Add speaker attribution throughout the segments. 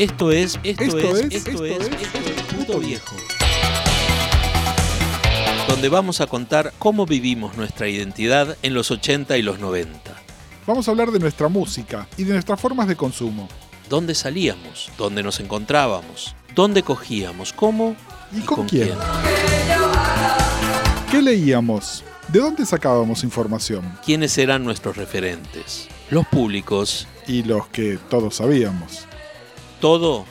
Speaker 1: Esto es, esto, es, esto, es, esto es, Puto Viejo. Donde vamos a contar cómo vivimos nuestra identidad en los 80 y los 90.
Speaker 2: Vamos a hablar de nuestra música y de nuestras formas de consumo.
Speaker 1: ¿Dónde salíamos? ¿Dónde nos encontrábamos? ¿Dónde cogíamos? ¿Cómo?
Speaker 2: ¿Y, con, quién? ¿Qué leíamos? ¿De dónde sacábamos información?
Speaker 1: ¿Quiénes eran nuestros referentes? Los públicos.
Speaker 2: Y los que todos sabíamos.
Speaker 1: Todo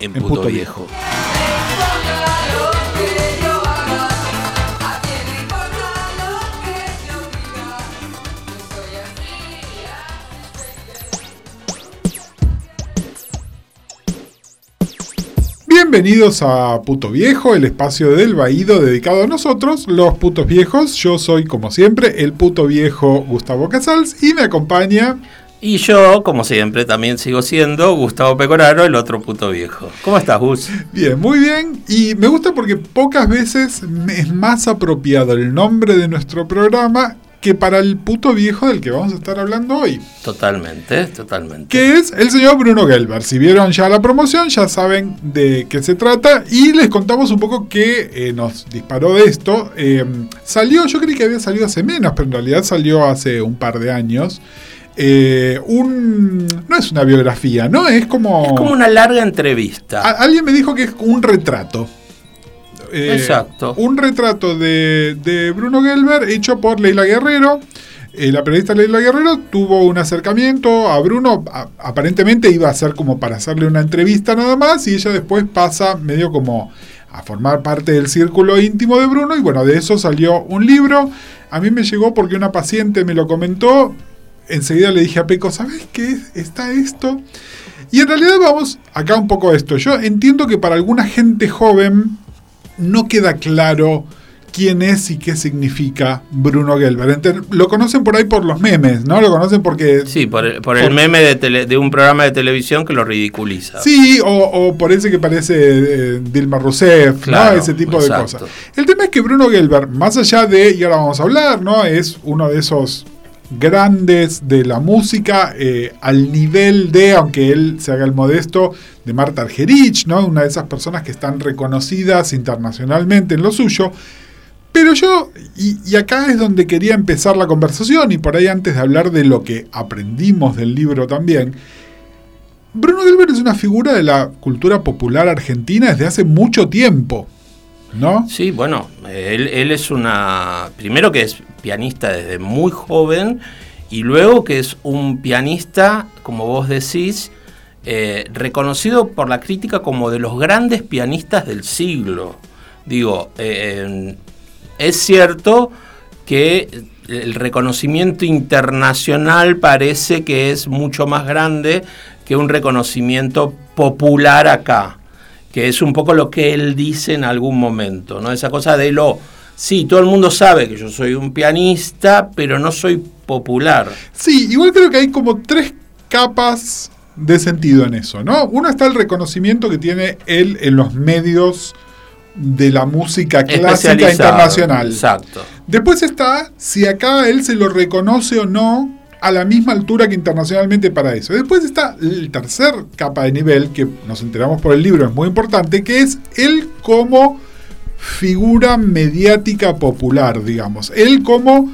Speaker 1: en, Puto, viejo.
Speaker 2: Bienvenidos a Puto Viejo, el espacio del Baído dedicado a nosotros, los putos viejos. Yo soy, como siempre, el puto viejo Gustavo Casals y me acompaña.
Speaker 1: Y yo, como siempre, también sigo siendo Gustavo Pecoraro, el otro puto viejo. ¿Cómo estás, Gus?
Speaker 2: Bien, muy bien. Y me gusta porque pocas veces es más apropiado el nombre de nuestro programa que para el puto viejo del que vamos a estar hablando hoy.
Speaker 1: Totalmente, totalmente.
Speaker 2: Que es el señor Bruno Gelber. Si vieron ya la promoción, ya saben de qué se trata. Y les contamos un poco qué eh, nos disparó de esto. Eh, salió, yo creí que había salido hace menos, pero en realidad salió hace un par de años. Eh, un, no es una biografía, ¿no? Es como...
Speaker 1: Es como una larga entrevista.
Speaker 2: alguien me dijo que es un retrato.
Speaker 1: Eh, Exacto.
Speaker 2: Un retrato de, Bruno Gelber hecho por Leila Guerrero. Eh, la periodista Leila Guerrero tuvo un acercamiento a Bruno, aparentemente iba a ser como para hacerle una entrevista nada más, y ella después pasa medio como a formar parte del círculo íntimo de Bruno, y bueno, de eso salió un libro. A mí me llegó porque una paciente me lo comentó, enseguida le dije a Peco, ¿sabes qué? Está esto. Y en realidad vamos acá un poco a esto. Yo entiendo que para alguna gente joven no queda claro quién es y qué significa Bruno Gelber. Lo conocen por ahí por los memes, ¿no? Lo conocen porque...
Speaker 1: Sí, por el, meme de, un programa de televisión que lo ridiculiza.
Speaker 2: Sí, o, por ese que parece eh, Dilma Rousseff, ¿no? Ese tipo de cosas. El tema es que Bruno Gelber, más allá de, y ahora vamos a hablar, ¿no? Es uno de esos grandes de la música eh, al nivel de, aunque él se haga el modesto, de Marta Argerich, ¿no? una de esas personas que están reconocidas internacionalmente en lo suyo. Pero yo, y, acá es donde quería empezar la conversación, y por ahí antes de hablar de lo que aprendimos del libro también, Bruno Gelber es una figura de la cultura popular argentina desde hace mucho tiempo. ¿No?
Speaker 1: Sí, bueno, él es una. Primero que es pianista desde muy joven y luego que es un pianista, como vos decís, eh, reconocido por la crítica como de los grandes pianistas del siglo. Digo, eh, es cierto que el reconocimiento internacional parece que es mucho más grande que un reconocimiento popular acá, que es un poco lo que él dice en algún momento, ¿no? Esa cosa de lo sí, todo el mundo sabe que yo soy un pianista, pero no soy popular.
Speaker 2: Sí, igual creo que hay como tres capas de sentido en eso, ¿no? Uno está el reconocimiento que tiene él en los medios de la música clásica internacional.
Speaker 1: Exacto.
Speaker 2: Después está si acá él se lo reconoce o no a la misma altura que internacionalmente para eso. Después está el tercer capa de nivel, que nos enteramos por el libro, es muy importante, que es él como figura mediática popular, digamos. Él como,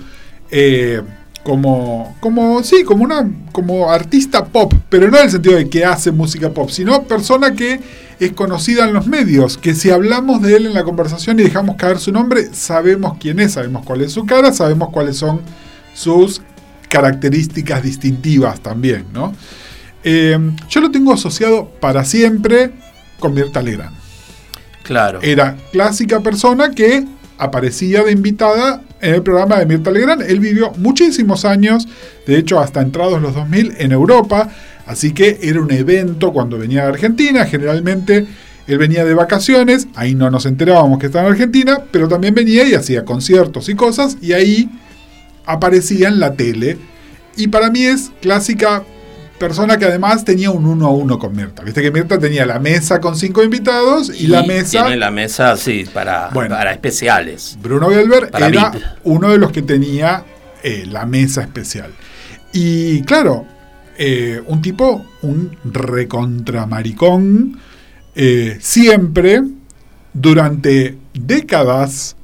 Speaker 2: eh, como, como, sí, como una, como artista pop, pero no en el sentido de que hace música pop, sino persona que es conocida en los medios, que si hablamos de él en la conversación y dejamos caer su nombre, sabemos quién es, sabemos cuál es su cara, sabemos cuáles son sus características distintivas también, ¿no? Eh, yo lo tengo asociado para siempre con Mirta Legrand. Era clásica persona que aparecía de invitada en el programa de Mirta Legrand. Él vivió muchísimos años, de hecho hasta entrados los 2000 en Europa, así que era un evento cuando venía de Argentina, generalmente él venía de vacaciones, ahí no nos enterábamos que estaba en Argentina, pero también venía y hacía conciertos y cosas, y ahí aparecía en la tele. Y para mí es clásica persona que además tenía un uno a uno con Mirta. Viste que Mirta tenía la mesa con cinco invitados y, la mesa.
Speaker 1: Tiene la mesa, sí, para, para especiales.
Speaker 2: Bruno Gelber era uno de los que tenía eh, la mesa especial. Y claro, eh, un tipo, un recontramaricón, eh, siempre, durante décadas,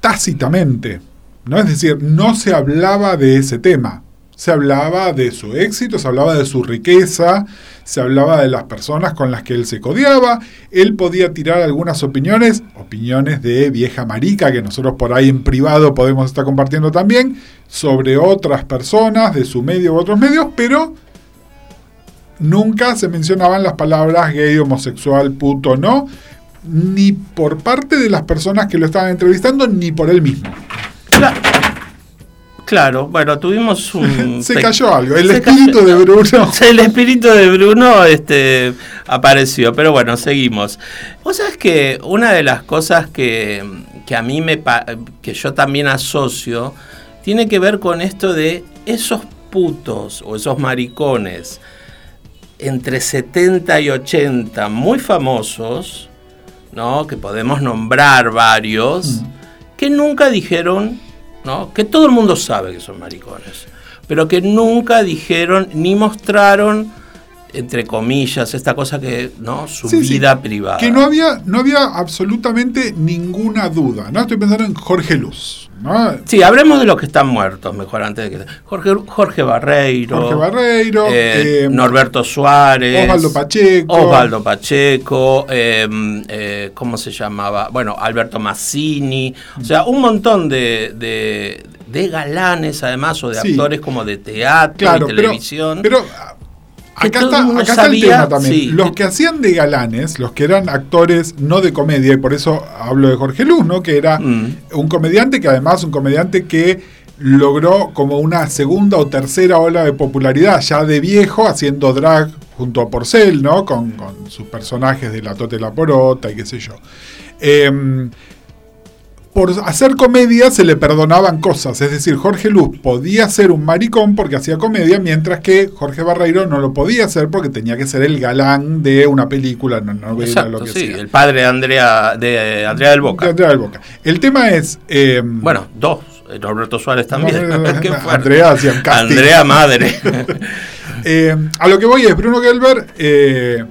Speaker 2: tácitamente. ¿no? Es decir, no se hablaba de ese tema. Se hablaba de su éxito, se hablaba de su riqueza, se hablaba de las personas con las que él se codiaba. Él podía tirar algunas opiniones, opiniones de vieja marica que nosotros por ahí en privado podemos estar compartiendo también, sobre otras personas de su medio u otros medios, pero nunca se mencionaban las palabras gay, homosexual, puto, no, ni por parte de las personas que lo estaban entrevistando, ni por él mismo.
Speaker 1: Claro, bueno, tuvimos un...
Speaker 2: se cayó algo, el espíritu de Bruno.
Speaker 1: El espíritu de Bruno este, apareció, pero bueno, seguimos. Vos sabés que una de las cosas que, que a mí me... que yo también asocio, tiene que ver con esto de esos putos o esos maricones entre 70 y 80 muy famosos, ¿no? que podemos nombrar varios, mm. que nunca dijeron que todo el mundo sabe que son maricones, pero que nunca dijeron ni mostraron entre comillas, esta cosa que, ¿no? Su vida privada.
Speaker 2: Que no había, no había absolutamente ninguna duda, ¿no? Estoy pensando en Jorge Luz.
Speaker 1: Sí, hablemos de los que están muertos, mejor antes de que. Jorge, Jorge Barreiro.
Speaker 2: Jorge Barreiro.
Speaker 1: Eh, eh, Norberto Suárez.
Speaker 2: Osvaldo Pacheco.
Speaker 1: Osvaldo Pacheco. Em, eh, ¿Cómo se llamaba? Bueno, Alberto Massini. O sea, un montón de, de, galanes, además, o de actores como de teatro y televisión.
Speaker 2: pero Acá está, el tema también. los que hacían de galanes, los que eran actores no de comedia, y por eso hablo de Jorge Luz, ¿no? Que era mm. un comediante que además un comediante que logró como una segunda o tercera ola de popularidad, ya de viejo, haciendo drag junto a Porcel, ¿no? Con, sus personajes de La Tote la Porota y qué sé yo. Eh, por hacer comedia se le perdonaban cosas. Es decir, Jorge Luz podía ser un maricón porque hacía comedia, mientras que Jorge Barreiro no lo podía hacer porque tenía que ser el galán de una película, no
Speaker 1: novela, lo que sí, el padre de Andrea, de Andrea del Boca.
Speaker 2: Andrea del Boca. El tema es...
Speaker 1: Eh, bueno, dos. Roberto Suárez también.
Speaker 2: Andrea
Speaker 1: Andrea madre.
Speaker 2: Eh, a lo que voy es, Bruno Gelber eh,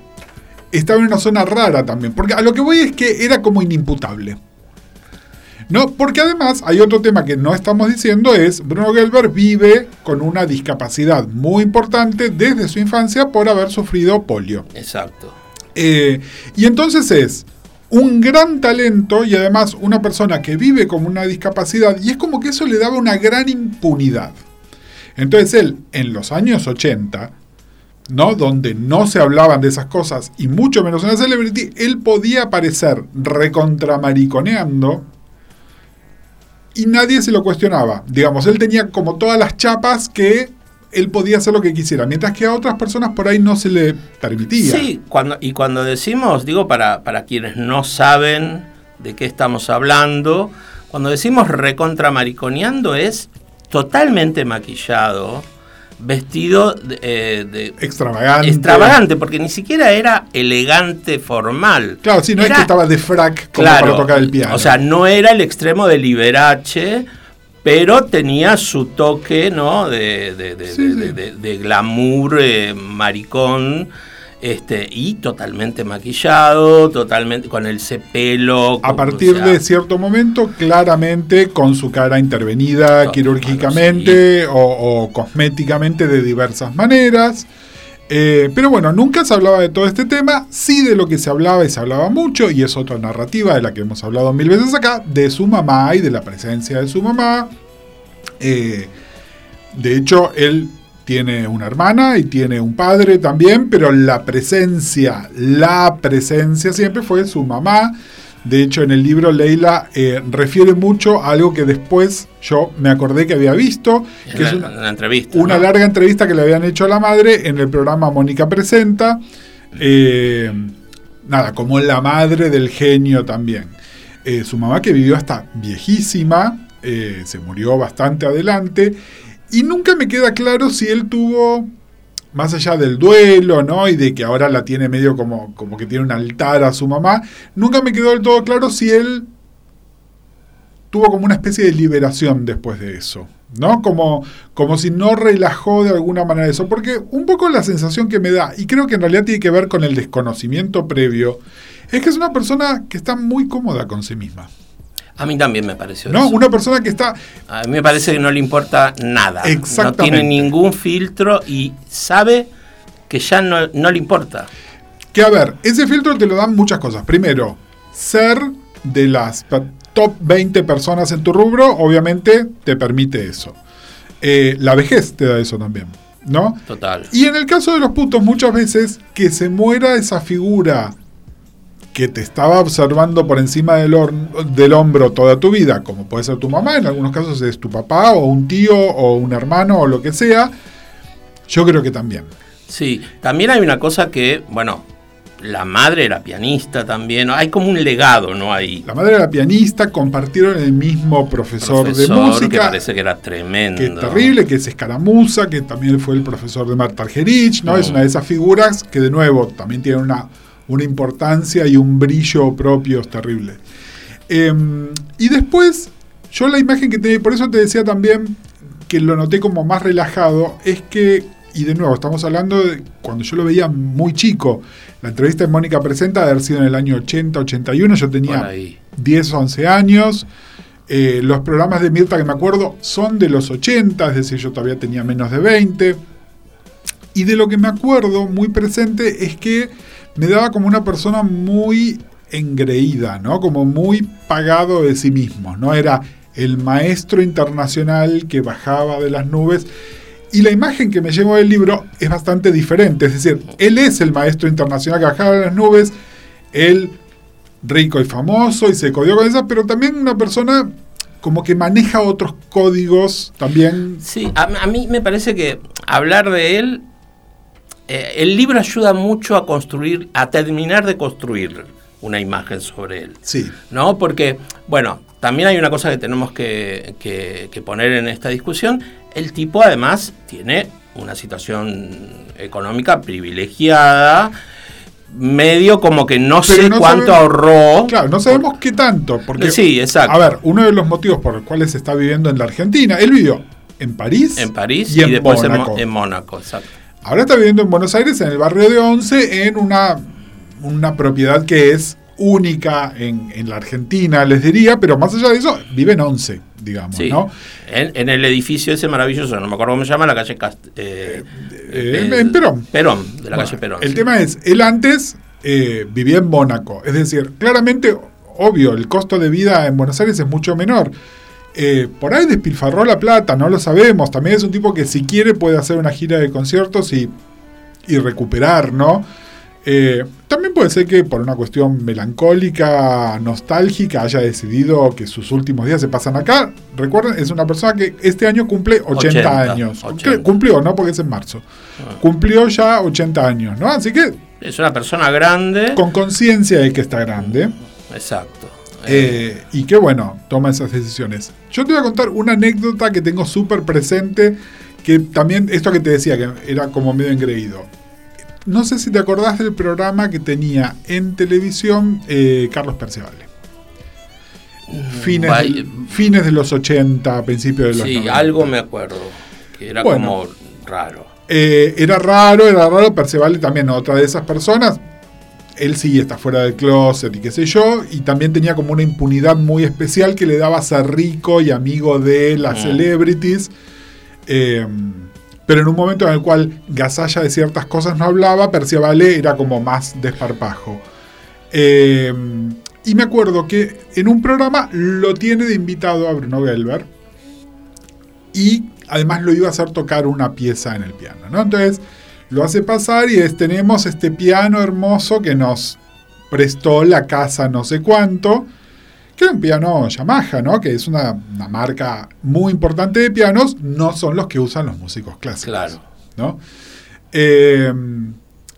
Speaker 2: estaba en una zona rara también. Porque a lo que voy es que era como inimputable. No, porque además hay otro tema que no estamos diciendo, es Bruno Gelber vive con una discapacidad muy importante desde su infancia por haber sufrido polio.
Speaker 1: Exacto.
Speaker 2: Eh, y entonces es un gran talento y además una persona que vive con una discapacidad y es como que eso le daba una gran impunidad. Entonces él, en los años 80, ¿no? Donde no se hablaban de esas cosas y mucho menos en la celebrity, él podía aparecer recontramariconeando y nadie se lo cuestionaba. Digamos, él tenía como todas las chapas que él podía hacer lo que quisiera, mientras que a otras personas por ahí no se le permitía.
Speaker 1: Sí, cuando, y cuando decimos, digo para, para quienes no saben de qué estamos hablando, cuando decimos recontramariconeando es totalmente maquillado vestido eh, de,
Speaker 2: extravagante.
Speaker 1: extravagante, porque ni siquiera era elegante formal.
Speaker 2: Claro, sí, no es que estaba de frac como para tocar el piano.
Speaker 1: O sea, no era el extremo de Liberace, pero tenía su toque, ¿no? De, de, glamour eh, maricón este, y totalmente maquillado, totalmente con el cepelo.
Speaker 2: A partir de cierto momento, claramente con su cara intervenida quirúrgicamente o, cosméticamente de diversas maneras. Eh, pero bueno, nunca se hablaba de todo este tema, sí de lo que se hablaba y se hablaba mucho, y es otra narrativa de la que hemos hablado mil veces acá, de su mamá y de la presencia de su mamá. Eh, de hecho, él tiene una hermana y tiene un padre también, pero la presencia, la presencia siempre fue su mamá. De hecho, en el libro Leila eh, refiere mucho a algo que después yo me acordé que había visto, que es una, entrevista, una larga entrevista que le habían hecho a la madre en el programa Mónica Presenta. Eh, nada, como la madre del genio también. Eh, su mamá que vivió hasta viejísima, se murió bastante adelante y nunca me queda claro si él tuvo, más allá del duelo, ¿no? Y de que ahora la tiene medio como, como que tiene un altar a su mamá, nunca me quedó del todo claro si él tuvo como una especie de liberación después de eso. ¿no? Como, como si no relajó de alguna manera eso. Porque un poco la sensación que me da, y creo que en realidad tiene que ver con el desconocimiento previo, es que es una persona que está muy cómoda con sí misma.
Speaker 1: A mí también me pareció
Speaker 2: ¿No? Una persona que está...
Speaker 1: A mí me parece que no le importa nada.
Speaker 2: Exactamente.
Speaker 1: No tiene ningún filtro y sabe que ya no, no le importa.
Speaker 2: Que a ver, ese filtro te lo dan muchas cosas. Primero, ser de las top 20 personas en tu rubro, obviamente te permite eso. Eh, la vejez te da eso también, ¿no?
Speaker 1: Total.
Speaker 2: Y en el caso de los putos, muchas veces que se muera esa figura que te estaba observando por encima del, del hombro toda tu vida, como puede ser tu mamá, en algunos casos es tu papá o un tío o un hermano o lo que sea, yo creo que también.
Speaker 1: Sí, también hay una cosa que, bueno, la madre era pianista también, hay como un legado, ¿no? Ahí.
Speaker 2: La madre era pianista, compartieron el mismo profesor, de música.
Speaker 1: Que parece que era tremendo.
Speaker 2: Que terrible, que es Escaramuza, que también fue el profesor de Marta Argerich, ¿no? Es mm. una de esas figuras que de nuevo también tiene una una importancia y un brillo propio terrible. Em, y después, yo la imagen que tenía, por eso te decía también que lo noté como más relajado, es que, y de nuevo, estamos hablando de cuando yo lo veía muy chico, la entrevista de Mónica Presenta de haber sido en el año 80, 81, yo tenía 10, 11 años. Eh, los programas de Mirta que me acuerdo son de los 80, es decir, yo todavía tenía menos de 20. Y de lo que me acuerdo muy presente es que me daba como una persona muy engreída, ¿no? Como muy pagado de sí mismo, ¿no? Era el maestro internacional que bajaba de las nubes. Y la imagen que me llevo del libro es bastante diferente. Es decir, él es el maestro internacional que bajaba de las nubes, él rico y famoso y se codió con esa, pero también una persona como que maneja otros códigos también.
Speaker 1: Sí, a, a mí me parece que hablar de él eh, el libro ayuda mucho a construir, a terminar de construir una imagen sobre él.
Speaker 2: Sí.
Speaker 1: ¿No? Porque, bueno, también hay una cosa que tenemos que, poner en esta discusión. El tipo además tiene una situación económica privilegiada, medio como que no sé cuánto ahorró.
Speaker 2: Claro, no sabemos qué tanto. Porque,
Speaker 1: sí, exacto.
Speaker 2: A ver, uno de los motivos por los cuales está viviendo en la Argentina, él vivió en París.
Speaker 1: En París y, después en Mónaco, exacto.
Speaker 2: Ahora está viviendo en Buenos Aires, en el barrio de Once, en una, una propiedad que es única en, la Argentina, les diría, pero más allá de eso, vive en Once, digamos, ¿no?
Speaker 1: En, el edificio ese maravilloso, no me acuerdo cómo se llama, la calle
Speaker 2: eh, eh, en Perón.
Speaker 1: Perón, de la calle Perón.
Speaker 2: El tema es, él antes eh, vivía en Mónaco, es decir, claramente, obvio, el costo de vida en Buenos Aires es mucho menor. Eh, por ahí despilfarró la plata, no lo sabemos. También es un tipo que si quiere puede hacer una gira de conciertos y, recuperar, ¿no? Eh, también puede ser que por una cuestión melancólica, nostálgica, haya decidido que sus últimos días se pasan acá. Recuerden, es una persona que este año cumple 80, años. Cumplió, ¿no? Porque es en marzo. Ah. Cumplió ya 80 años, ¿no? Así que...
Speaker 1: Es una persona grande.
Speaker 2: Con conciencia de que está grande.
Speaker 1: Exacto.
Speaker 2: Eh, y qué bueno, toma esas decisiones. Yo te voy a contar una anécdota que tengo súper presente, que también, esto que te decía, que era como medio engreído. No sé si te acordás del programa que tenía en televisión eh, Carlos Percevale. Mm, fines, fines de los 80, principios de los
Speaker 1: sí, algo me acuerdo, que era como raro.
Speaker 2: Eh, era raro, era raro, Percevale también, otra de esas personas, él sí está fuera del closet y qué sé yo, y también tenía como una impunidad muy especial que le daba a ser rico y amigo de las mm. celebrities. Eh, pero en un momento en el cual Gasalla de ciertas cosas no hablaba, Perciabale era como más desparpajo. Eh, y me acuerdo que en un programa lo tiene de invitado a Bruno Gelber y además lo iba a hacer tocar una pieza en el piano, ¿no? Entonces lo hace pasar y tenemos este piano hermoso que nos prestó la casa no sé cuánto, que es un piano Yamaha, ¿no? Que es una, marca muy importante de pianos, no son los que usan los músicos clásicos.
Speaker 1: Claro.
Speaker 2: ¿no? Eh,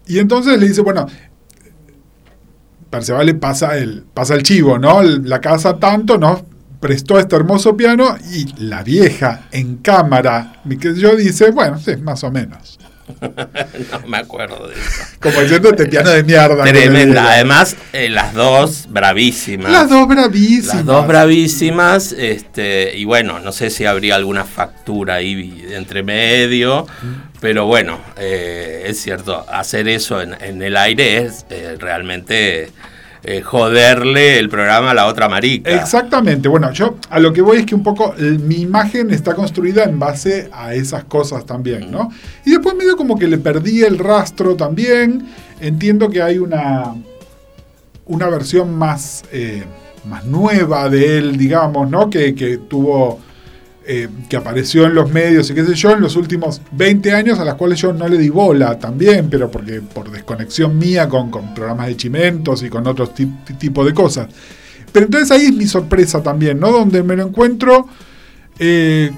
Speaker 2: y entonces le dice, bueno, Perceval le pasa el, pasa el chivo, ¿no? La casa tanto nos prestó este hermoso piano y la vieja en cámara, que yo dice, bueno, sí, más o menos.
Speaker 1: no me acuerdo de eso.
Speaker 2: Como diciendo este piano de mierda.
Speaker 1: Tremenda. Además, eh, las dos bravísimas.
Speaker 2: Las dos bravísimas.
Speaker 1: Las dos bravísimas. Este, y bueno, no sé si habría alguna factura ahí entre medio. Pero bueno, eh, es cierto, hacer eso en, el aire es eh, realmente eh, joderle el programa a la otra marica.
Speaker 2: Exactamente. Bueno, yo a lo que voy es que un poco mi imagen está construida en base a esas cosas también, ¿no? Y después medio como que le perdí el rastro también. Entiendo que hay una, una versión más, eh, más nueva de él, digamos, ¿no? Que, que tuvo eh, que apareció en los medios y qué sé yo en los últimos 20 años a las cuales yo no le di bola también, pero porque por desconexión mía con, programas de chimentos y con otros tipo de cosas. Pero entonces ahí es mi sorpresa también, ¿no? Donde me lo encuentro eh,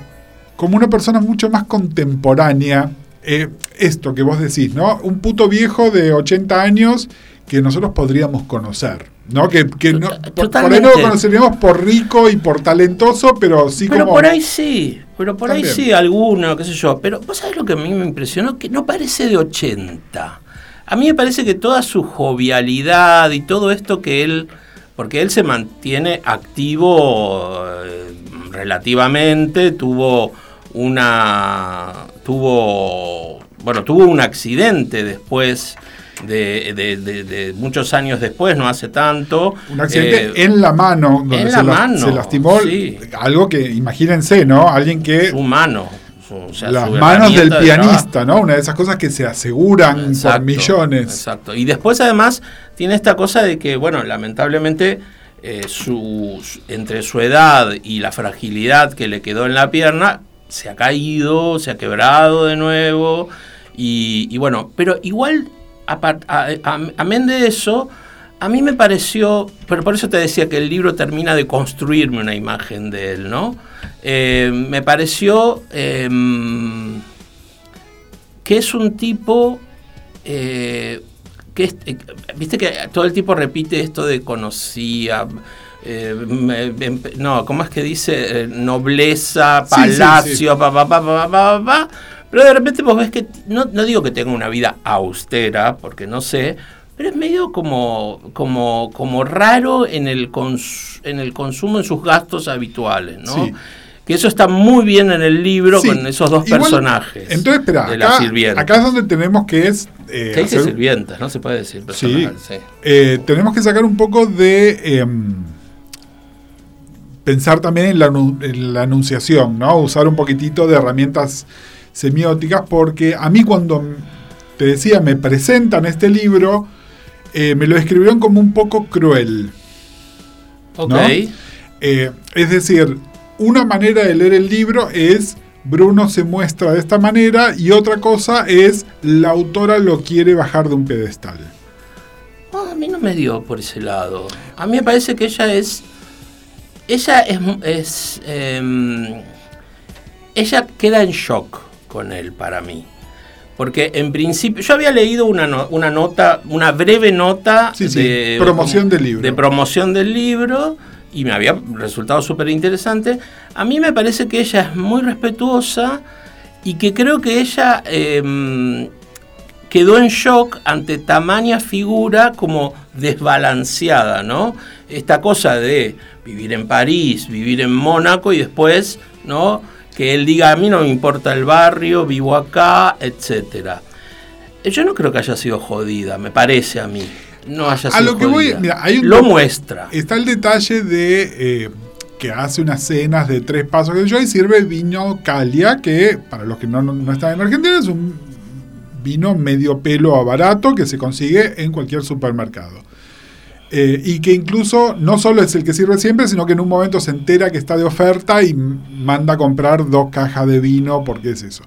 Speaker 2: como una persona mucho más contemporánea. Eh, esto que vos decís, ¿no? Un puto viejo de 80 años que nosotros podríamos conocer. ¿no? Que, no, por, ahí no lo conoceríamos por rico y por talentoso, pero sí
Speaker 1: pero por ahí sí, pero por ahí sí, alguno, qué sé yo. Pero vos sabés lo que a mí me impresionó, que no parece de 80. A mí me parece que toda su jovialidad y todo esto que él... Porque él se mantiene activo eh, relativamente, tuvo una... tuvo... Bueno, tuvo un accidente después de, muchos años después, no hace tanto.
Speaker 2: Un accidente eh, en la mano, donde
Speaker 1: en
Speaker 2: se,
Speaker 1: la
Speaker 2: se lastimó. Algo que, imagínense, ¿no? Alguien que.
Speaker 1: Su mano.
Speaker 2: las manos del pianista, ¿no? Una de esas cosas que se aseguran por millones.
Speaker 1: Exacto. Y después, además, tiene esta cosa de que, bueno, lamentablemente. Eh, su, entre su edad y la fragilidad que le quedó en la pierna, se ha caído, se ha quebrado de nuevo. Y, y, bueno, pero igual amén de eso, a mí me pareció, pero por eso te decía que el libro termina de construirme una imagen de él, ¿no? Eh, me pareció em, que es un tipo eh, que, eh, viste que todo el tipo repite esto de conocía, no, ¿cómo es que dice? nobleza, palacio, pa, pa, pa, pa, pa, pa, pero de repente vos ves que, no, digo que tenga una vida austera, porque no sé, pero es medio como, como, como raro en el, en el consumo, en sus gastos habituales, ¿no? Que eso está muy bien en el libro con esos dos personajes.
Speaker 2: Entonces, espera, acá, acá, es donde tenemos que es...
Speaker 1: Eh, ¿Qué dice sirvientas? No se puede decir
Speaker 2: personajes. Sí. Eh, tenemos que sacar un poco de... Em, pensar también en la, en la anunciación, ¿no? Usar un poquitito de herramientas semióticas, porque a mí cuando te decía, me presentan este libro, eh, me lo escribieron como un poco cruel.
Speaker 1: Ok.
Speaker 2: Eh, es decir, una manera de leer el libro es Bruno se muestra de esta manera y otra cosa es la autora lo quiere bajar de un pedestal.
Speaker 1: a mí no me dio por ese lado. A mí me parece que ella es... Ella es... es em, ella queda en shock con él para mí. Porque en principio, yo había leído una, una nota, una breve nota
Speaker 2: de promoción del libro.
Speaker 1: De promoción del libro y me había resultado súper interesante. A mí me parece que ella es muy respetuosa y que creo que ella em, quedó en shock ante tamaña figura como desbalanceada, ¿no? Esta cosa de vivir en París, vivir en Mónaco y después, ¿no? Que él diga, a mí no me importa el barrio, vivo acá, etcétera. Yo no creo que haya sido jodida, me parece a mí. No haya sido a lo que voy, mira, hay un lo muestra.
Speaker 2: Está el detalle de eh, que hace unas cenas de tres pasos que yo y sirve vino Calia, que para los que no, no están en Argentina es un vino medio pelo a barato que se consigue en cualquier supermercado. Eh, y que incluso no solo es el que sirve siempre, sino que en un momento se entera que está de oferta y manda a comprar dos cajas de vino porque es eso.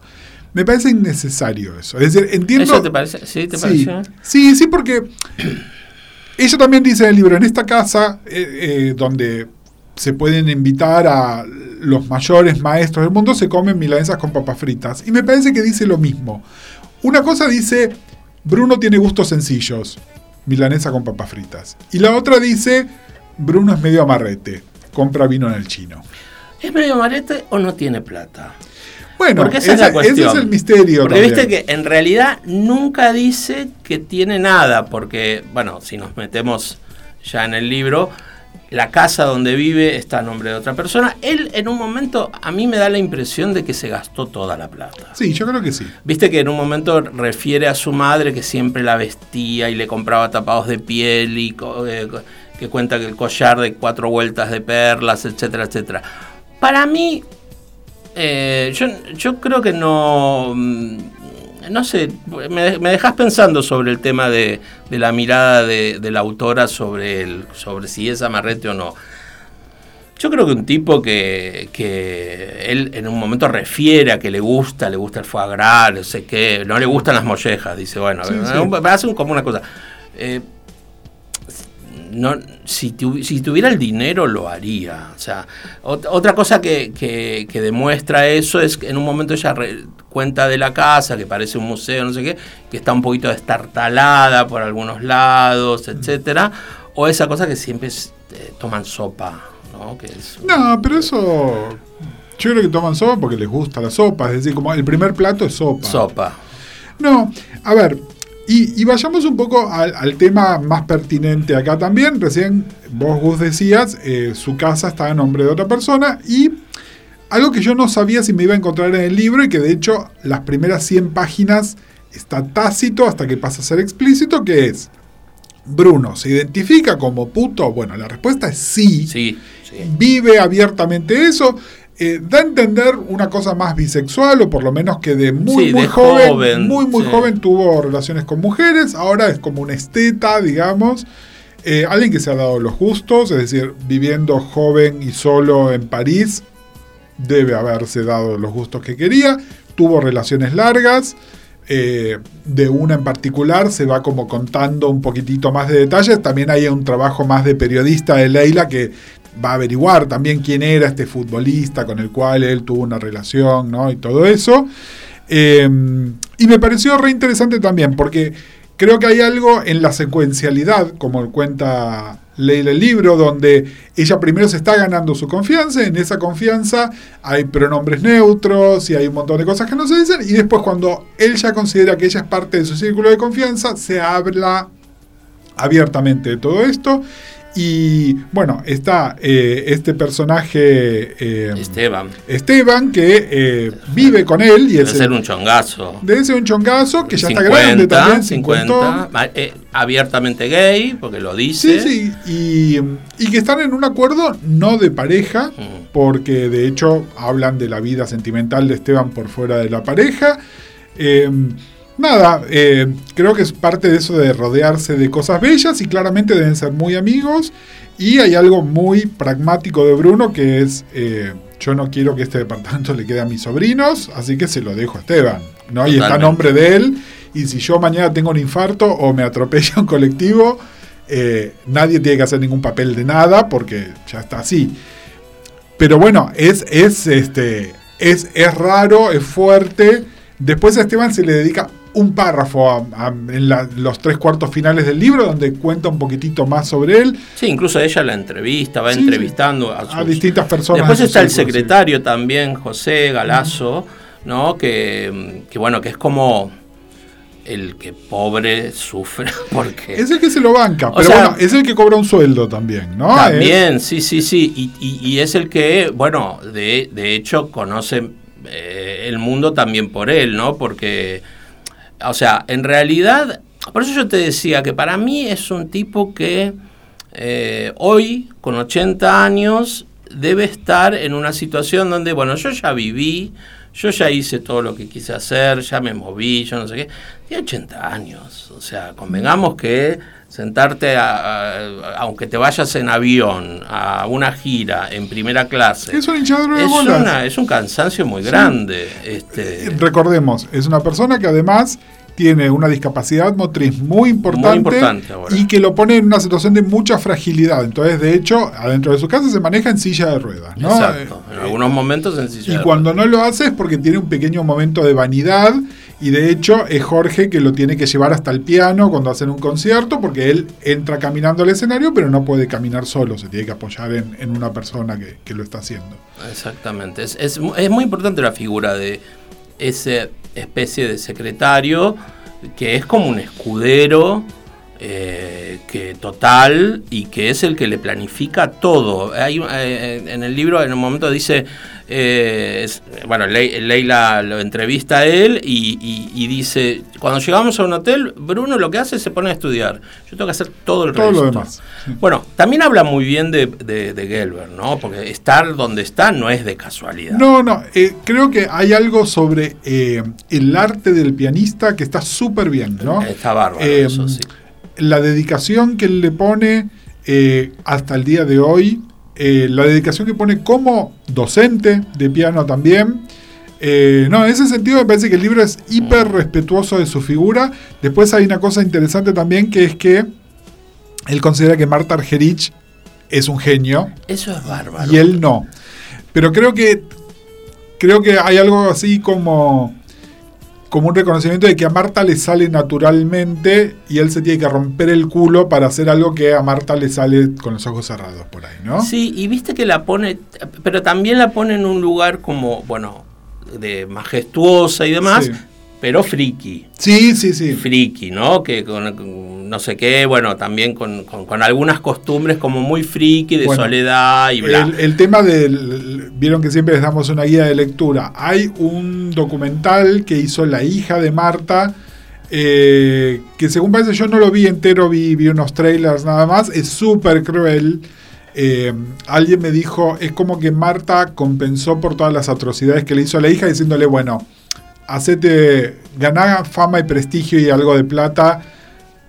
Speaker 2: Me parece innecesario eso. Es decir, entiendo.
Speaker 1: ¿Eso te parece? ¿Sí, te
Speaker 2: sí, sí, sí, porque ella también dice en el libro: en esta casa, eh, eh, donde se pueden invitar a los mayores maestros del mundo, se comen milanesas con papas fritas. Y me parece que dice lo mismo. Una cosa dice: Bruno tiene gustos sencillos milanesa con papas fritas. Y la otra dice, Bruno es medio amarrete, compra vino en el chino.
Speaker 1: ¿Es medio amarrete o no tiene plata?
Speaker 2: Bueno,
Speaker 1: esa es
Speaker 2: ese,
Speaker 1: la cuestión.
Speaker 2: ese es el misterio.
Speaker 1: Porque
Speaker 2: también.
Speaker 1: viste que en realidad nunca dice que tiene nada, porque, bueno, si nos metemos ya en el libro, la casa donde vive está a nombre de otra persona. Él en un momento, a mí me da la impresión de que se gastó toda la plata.
Speaker 2: Sí, yo creo que sí.
Speaker 1: Viste que en un momento refiere a su madre que siempre la vestía y le compraba tapados de piel y eh, que cuenta que el collar de cuatro vueltas de perlas, etcétera, etcétera. Para mí, eh, yo, yo creo que no... No sé, me, me dejas pensando sobre el tema de, de la mirada de, de la autora sobre, el, sobre si es amarrete o no. Yo creo que un tipo que, que él en un momento refiere a que le gusta, le gusta el foie gras, no sé qué, no le gustan las mollejas, dice, bueno,
Speaker 2: Sí, sí.
Speaker 1: eh, hace un- como una cosa. Eh, no, si, tu- si tuviera el dinero lo haría. O sea, ot- otra cosa que, que- que demuestra eso es que en un momento ella re- cuenta de la casa, que parece un museo, no sé qué, que está un poquito destartalada por algunos lados, etcétera, o esa cosa que siempre es, eh, toman sopa, ¿no? Que es
Speaker 2: No, pero eso. Yo creo que toman sopa porque les gusta la sopa. Es decir, como el primer plato es sopa.
Speaker 1: sopa.
Speaker 2: No, a ver, y, y vayamos un poco al, al tema más pertinente acá también. Recién vos, Gus, decías, eh, su casa está a nombre de otra persona y algo que yo no sabía si me iba a encontrar en el libro y que de hecho las primeras 100 páginas está tácito hasta que pasa a ser explícito, que es, Bruno, ¿se identifica como puto? Bueno, la respuesta es sí
Speaker 1: Sí, sí.
Speaker 2: vive abiertamente eso. Eh, da a entender una cosa más bisexual, o por lo menos que de muy,
Speaker 1: Sí,
Speaker 2: muy
Speaker 1: de
Speaker 2: joven,
Speaker 1: joven,
Speaker 2: muy, muy
Speaker 1: sí.
Speaker 2: joven tuvo relaciones con mujeres. Ahora es como un esteta, digamos. Eh, alguien que se ha dado los gustos, es decir, viviendo joven y solo en París, debe haberse dado los gustos que quería. Tuvo relaciones largas. eh, de una en particular se va como contando un poquitito más de detalles. También hay un trabajo más de periodista de Leila que va a averiguar también quién era este futbolista con el cual él tuvo una relación, ¿no? Y todo eso. Eh, y me pareció re interesante también, porque creo que hay algo en la secuencialidad, como cuenta Leila el libro, donde ella primero se está ganando su confianza, en esa confianza hay pronombres neutros y hay un montón de cosas que no se dicen, y después cuando él ya considera que ella es parte de su círculo de confianza, se habla abiertamente de todo esto. Y bueno, está eh, este personaje eh,
Speaker 1: Esteban.
Speaker 2: Esteban que eh, vive con él y
Speaker 1: Debe
Speaker 2: es
Speaker 1: ser
Speaker 2: el-
Speaker 1: un chongazo.
Speaker 2: debe ser un chongazo que ya está grande también,
Speaker 1: 50,
Speaker 2: cincuentón.
Speaker 1: ma- eh, abiertamente gay, porque lo
Speaker 2: Sí,
Speaker 1: dice.
Speaker 2: sí, y, y que están en un acuerdo no de pareja,
Speaker 1: Mm.
Speaker 2: porque de hecho hablan de la vida sentimental de Esteban por fuera de la pareja. Nada, eh, creo que es parte de eso de rodearse de cosas bellas y claramente deben ser muy amigos. Y hay algo muy pragmático de Bruno que es, eh, yo no quiero que este departamento le quede a mis sobrinos, así que se lo dejo a Esteban. ¿no? Y está a nombre de él. Y si yo mañana tengo un infarto o me atropella un colectivo, eh, nadie tiene que hacer ningún papel de nada porque ya está así. Pero bueno, es, es, este, es, es raro, es fuerte. Después a Esteban se le dedica un párrafo a- a- en la- los tres cuartos finales del libro donde cuenta un poquitito más sobre él
Speaker 1: Sí, incluso ella la entrevista, va
Speaker 2: Sí,
Speaker 1: entrevistando a,
Speaker 2: a
Speaker 1: sus-
Speaker 2: distintas personas.
Speaker 1: Después está el
Speaker 2: sí.
Speaker 1: secretario también, José Galazo, ¿no? Que, que bueno, que es como el que pobre sufre porque...
Speaker 2: Es el que se lo banca, pero
Speaker 1: sea-
Speaker 2: bueno, es el que cobra un sueldo también, ¿no?
Speaker 1: También, sí, sí, sí. Y, y- y es el que, bueno, de, de hecho conoce eh, el mundo también por él, ¿no? Porque, o sea, en realidad, por eso yo te decía que para mí es un tipo que eh, hoy, con 80 años, debe estar en una situación donde, bueno, yo ya viví, yo ya hice todo lo que quise hacer, ya me moví, yo no sé qué. Tiene 80 años, o sea, convengamos que sentarte, a- a- aunque te vayas en avión, a una gira en primera clase,
Speaker 2: Es un de
Speaker 1: es, una- es un cansancio muy grande. Este,
Speaker 2: Recordemos, es una persona que además tiene una discapacidad motriz muy importante,
Speaker 1: Muy importante ahora.
Speaker 2: y que lo pone en una situación de mucha fragilidad. Entonces, de hecho, adentro de su casa se maneja en silla de ruedas. ¿no?
Speaker 1: Exacto. En
Speaker 2: Eh,
Speaker 1: algunos momentos en silla
Speaker 2: y
Speaker 1: de
Speaker 2: cuando
Speaker 1: ruedas.
Speaker 2: no lo hace es porque tiene un pequeño momento de vanidad. Y de hecho es Jorge que lo tiene que llevar hasta el piano cuando hacen un concierto, porque él entra caminando al escenario, pero no puede caminar solo, se tiene que apoyar en, en una persona que, que lo está haciendo.
Speaker 1: Exactamente. Es, es es muy importante la figura de esa especie de secretario que es como un escudero eh, que total y que es el que le planifica todo. Hay, eh, en el libro en un momento dice, eh, es- bueno, Le- Leila lo entrevista a él y, y- y dice, cuando llegamos a un hotel, Bruno lo que hace es se pone a estudiar. Yo tengo que hacer todo el
Speaker 2: Todo
Speaker 1: resto.
Speaker 2: lo demás. sí.
Speaker 1: Bueno, también habla muy bien de, de, de Gelber, ¿no? Porque estar donde está no es de casualidad.
Speaker 2: No, no, eh, creo que hay algo sobre eh, el arte del pianista que está súper bien, ¿no?
Speaker 1: Está bárbaro,
Speaker 2: Eh,
Speaker 1: eso sí.
Speaker 2: La dedicación que él le pone eh, hasta el día de hoy, eh, la dedicación que pone como docente de piano también. Eh, no, en ese sentido me parece que el libro es hiper respetuoso de su figura. Después hay una cosa interesante también que es que él considera que Marta Argerich es un genio
Speaker 1: Eso es bárbaro.
Speaker 2: y él no. Pero creo que creo que hay algo así como como un reconocimiento de que a Marta le sale naturalmente y él se tiene que romper el culo para hacer algo que a Marta le sale con los ojos cerrados por ahí, ¿no?
Speaker 1: Sí, y viste que la pone, pero también la pone en un lugar como, bueno, de majestuosa y demás,
Speaker 2: Sí.
Speaker 1: Pero friki.
Speaker 2: Sí, sí, sí.
Speaker 1: Friki, ¿no? Que con, con no sé qué, bueno, también con, con- con algunas costumbres como muy friki, de
Speaker 2: Bueno,
Speaker 1: soledad y bla.
Speaker 2: El, el tema del. Vieron que siempre les damos una guía de lectura. Hay un documental que hizo la hija de Marta. eh, que según parece yo no lo vi entero, vi, vi unos trailers nada más. Es súper cruel. Eh, alguien me dijo, es como que Marta compensó por todas las atrocidades que le hizo a la hija diciéndole, bueno, hacete, ganá fama y prestigio y algo de plata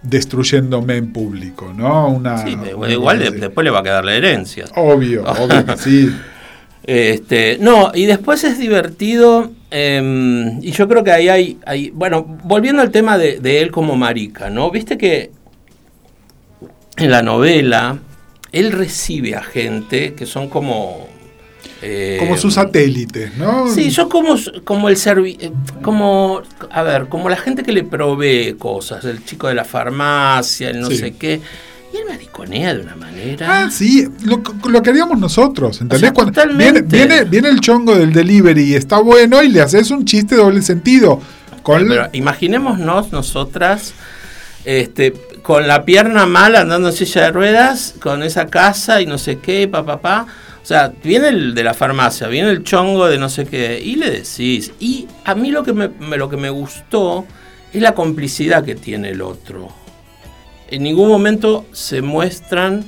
Speaker 2: destruyéndome en público, ¿no? Una,
Speaker 1: Sí,
Speaker 2: una
Speaker 1: igual de- después le va a quedar la herencia.
Speaker 2: Obvio, obvio que sí.
Speaker 1: Este, no, y después es divertido, eh, y yo creo que ahí hay, hay- bueno, volviendo al tema de, de él como marica, ¿no? Viste que en la novela él recibe a gente que son como... eh,
Speaker 2: Como sus satélites, ¿no?
Speaker 1: Sí, son como, como el servi eh, como, a ver, como la gente que le provee cosas, el chico de la farmacia, el no
Speaker 2: Sí.
Speaker 1: sé qué, y él mariconea de una manera...
Speaker 2: Ah, sí, lo, lo que haríamos nosotros, ¿entendés?
Speaker 1: O sea,
Speaker 2: Cuando
Speaker 1: totalmente.
Speaker 2: viene, viene, viene el chongo del delivery y está bueno y le haces un chiste de doble sentido. Con
Speaker 1: Pero imaginémonos nosotras este, con la pierna mal andando en silla de ruedas, con esa casa y no sé qué, pa, pa, pa. O sea, viene el de la farmacia, viene el chongo de no sé qué, y le decís. Y a mí lo que me, me- lo que me gustó es la complicidad que tiene el otro. En ningún momento se muestran.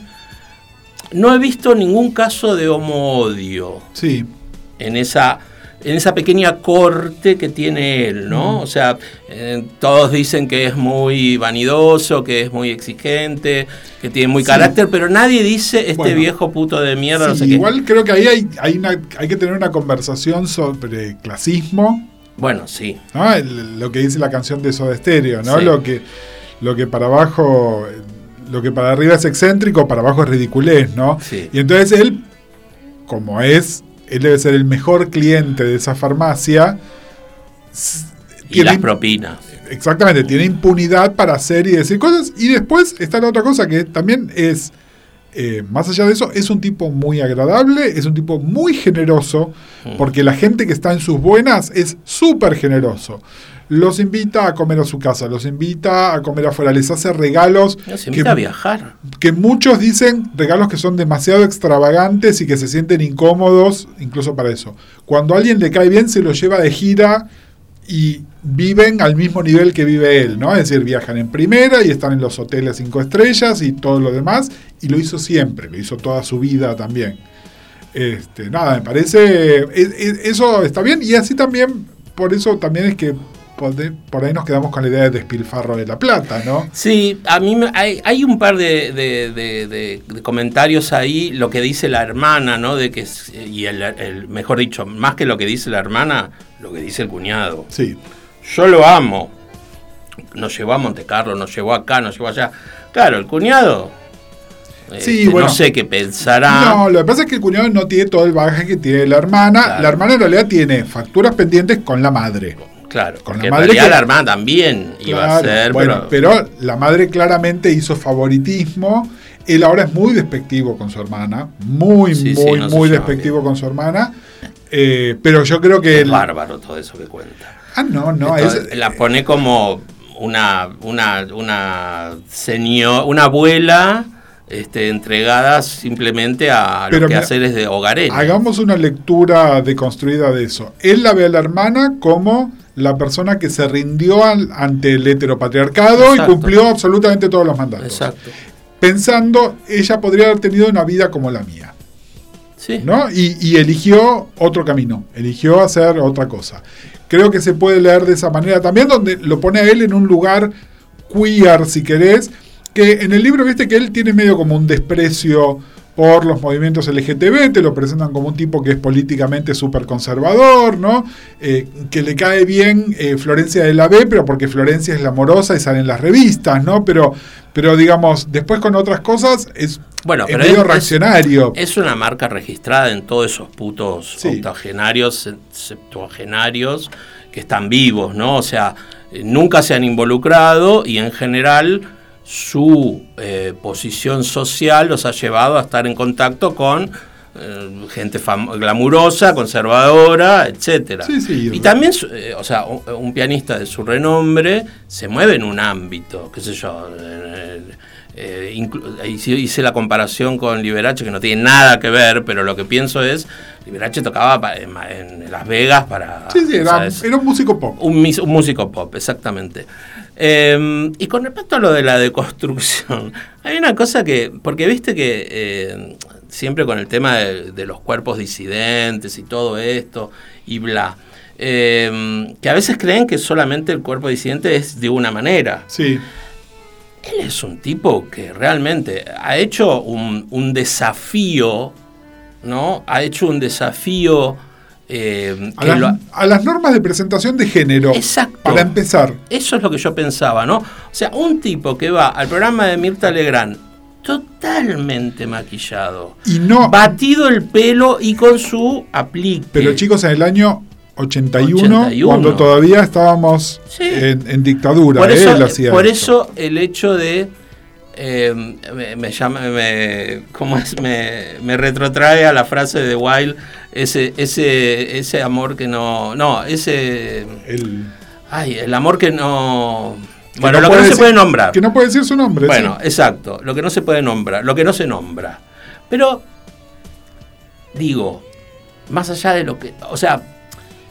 Speaker 1: No he visto ningún caso de homo-odio
Speaker 2: Sí,
Speaker 1: en esa en esa pequeña corte que tiene él, ¿no? O sea, eh, todos dicen que es muy vanidoso, que es muy exigente, que tiene muy
Speaker 2: Sí.
Speaker 1: carácter, pero nadie dice este
Speaker 2: Bueno.
Speaker 1: viejo puto de mierda, no
Speaker 2: sí,
Speaker 1: qué.
Speaker 2: igual creo que ahí hay, hay, una, hay que tener una conversación sobre clasismo,
Speaker 1: Bueno, sí.
Speaker 2: ¿no? El- lo que dice la canción de Soda Stereo, ¿no?
Speaker 1: Sí.
Speaker 2: Lo, que, lo que para abajo, lo que para arriba es excéntrico, para abajo es ridiculez, ¿no?
Speaker 1: Sí.
Speaker 2: Y entonces él, como es, él debe ser el mejor cliente de esa farmacia.
Speaker 1: Y
Speaker 2: tiene
Speaker 1: las propinas.
Speaker 2: Exactamente, tiene impunidad para hacer y decir cosas. Y después está la otra cosa que también es, eh, más allá de eso, es un tipo muy agradable, es un tipo muy generoso, porque la gente que está en sus buenas es súper generoso. Los invita a comer a su casa, los invita a comer afuera, les hace regalos
Speaker 1: No, se
Speaker 2: que,
Speaker 1: invita a viajar.
Speaker 2: que muchos dicen regalos que son demasiado extravagantes y que se sienten incómodos, incluso para eso. Cuando a alguien le cae bien, se lo lleva de gira y viven al mismo nivel que vive él, ¿no? Es decir, viajan en primera y están en los hoteles cinco estrellas y todo lo demás, y lo hizo siempre, lo hizo toda su vida también. Este, nada, me parece, es- es- eso está bien, y así también, por eso también es que por ahí nos quedamos con la idea de despilfarro de la plata, ¿no?
Speaker 1: Sí, a mí me- hay, hay un par de, de- de- de- de comentarios ahí, lo que dice la hermana, ¿no? De que y el, el- mejor dicho, más que lo que dice la hermana, lo que dice el cuñado.
Speaker 2: Sí,
Speaker 1: Yo lo amo. nos llevó a Monte Carlo, nos llevó acá, nos llevó allá. Claro, el cuñado.
Speaker 2: Sí,
Speaker 1: este,
Speaker 2: bueno.
Speaker 1: no sé qué pensará.
Speaker 2: No, lo que pasa es que el cuñado no tiene todo el bagaje que tiene la hermana.
Speaker 1: Claro.
Speaker 2: La hermana en realidad tiene facturas pendientes con la madre.
Speaker 1: Claro,
Speaker 2: Con la madre que-
Speaker 1: la hermana también iba a ser,
Speaker 2: bueno,
Speaker 1: pero,
Speaker 2: pero la madre claramente hizo favoritismo. Él ahora es muy despectivo con su hermana. Muy,
Speaker 1: Sí, sí,
Speaker 2: muy,
Speaker 1: no
Speaker 2: muy despectivo con su hermana. Eh, pero yo creo que.
Speaker 1: es
Speaker 2: él-
Speaker 1: bárbaro todo eso que cuenta.
Speaker 2: Ah, no, no.
Speaker 1: Entonces,
Speaker 2: es-
Speaker 1: la pone como una, una, una señor, una abuela este, entregada simplemente a
Speaker 2: Pero
Speaker 1: los quehaceres de hogareños.
Speaker 2: Hagamos una lectura deconstruida de eso. Él la ve a la hermana como la persona que se rindió al- ante el heteropatriarcado
Speaker 1: Exacto.
Speaker 2: y cumplió absolutamente todos los mandatos.
Speaker 1: Exacto.
Speaker 2: Pensando, ella podría haber tenido una vida como la mía.
Speaker 1: Sí.
Speaker 2: ¿no? Y, y eligió otro camino, eligió hacer otra cosa. Creo que se puede leer de esa manera también, donde lo pone a él en un lugar queer, si querés, que en el libro viste que él tiene medio como un desprecio por los movimientos LGTB, te lo presentan como un tipo que es políticamente súper conservador, ¿no? Eh, que le cae bien eh, Florencia de la B, pero porque Florencia es la amorosa y sale en las revistas, ¿no? Pero, pero digamos, después con otras cosas es,
Speaker 1: Bueno,
Speaker 2: es medio
Speaker 1: es-
Speaker 2: reaccionario.
Speaker 1: Es una marca registrada en todos esos putos
Speaker 2: Sí.
Speaker 1: octogenarios, se- septuagenarios que están vivos, ¿no? O sea, eh, nunca se han involucrado y en general su eh, posición social los ha llevado a estar en contacto con eh, gente glamurosa, conservadora.
Speaker 2: Sí, sí.
Speaker 1: Y también, eh, o sea, un, un pianista de su renombre se mueve en un ámbito, qué sé yo. hice, la comparación con Liberace, que no tiene nada que ver, pero lo que pienso es, Liberace tocaba en, en Las Vegas para...
Speaker 2: Sí, sí, era, un músico pop.
Speaker 1: Un músico pop, exactamente. Eh, y con respecto a lo de la deconstrucción, hay una cosa que, porque viste que eh, siempre con el tema de, de los cuerpos disidentes y todo esto, y bla, eh, que a veces creen que solamente el cuerpo disidente es de una manera.
Speaker 2: Sí.
Speaker 1: Él es un tipo que realmente ha hecho un, un desafío, ¿no? Ha hecho un desafío eh,
Speaker 2: A las,
Speaker 1: lo-
Speaker 2: a las normas de presentación de género.
Speaker 1: Exacto.
Speaker 2: Para empezar.
Speaker 1: Eso es lo que yo pensaba, ¿no? O sea, un tipo que va al programa de Mirta Legrand totalmente maquillado,
Speaker 2: Y no.
Speaker 1: batido el pelo y con su aplique.
Speaker 2: Pero chicos, en el año 81,
Speaker 1: 81.
Speaker 2: cuando todavía estábamos
Speaker 1: Sí.
Speaker 2: en, en dictadura,
Speaker 1: por eso,
Speaker 2: él hacía
Speaker 1: por
Speaker 2: eso
Speaker 1: el hecho de eh, me, me llama, me, ¿cómo es? Me, me retrotrae a la frase de Wilde, ese, ese, ese amor que no, no, ese,
Speaker 2: El-
Speaker 1: ay, el amor que no,
Speaker 2: que
Speaker 1: bueno, lo que no se puede nombrar.
Speaker 2: Que no puede decir su nombre.
Speaker 1: Bueno,
Speaker 2: sí.
Speaker 1: exacto, lo que no se puede nombrar, lo que no se nombra. Pero, digo, más allá de lo que, o sea,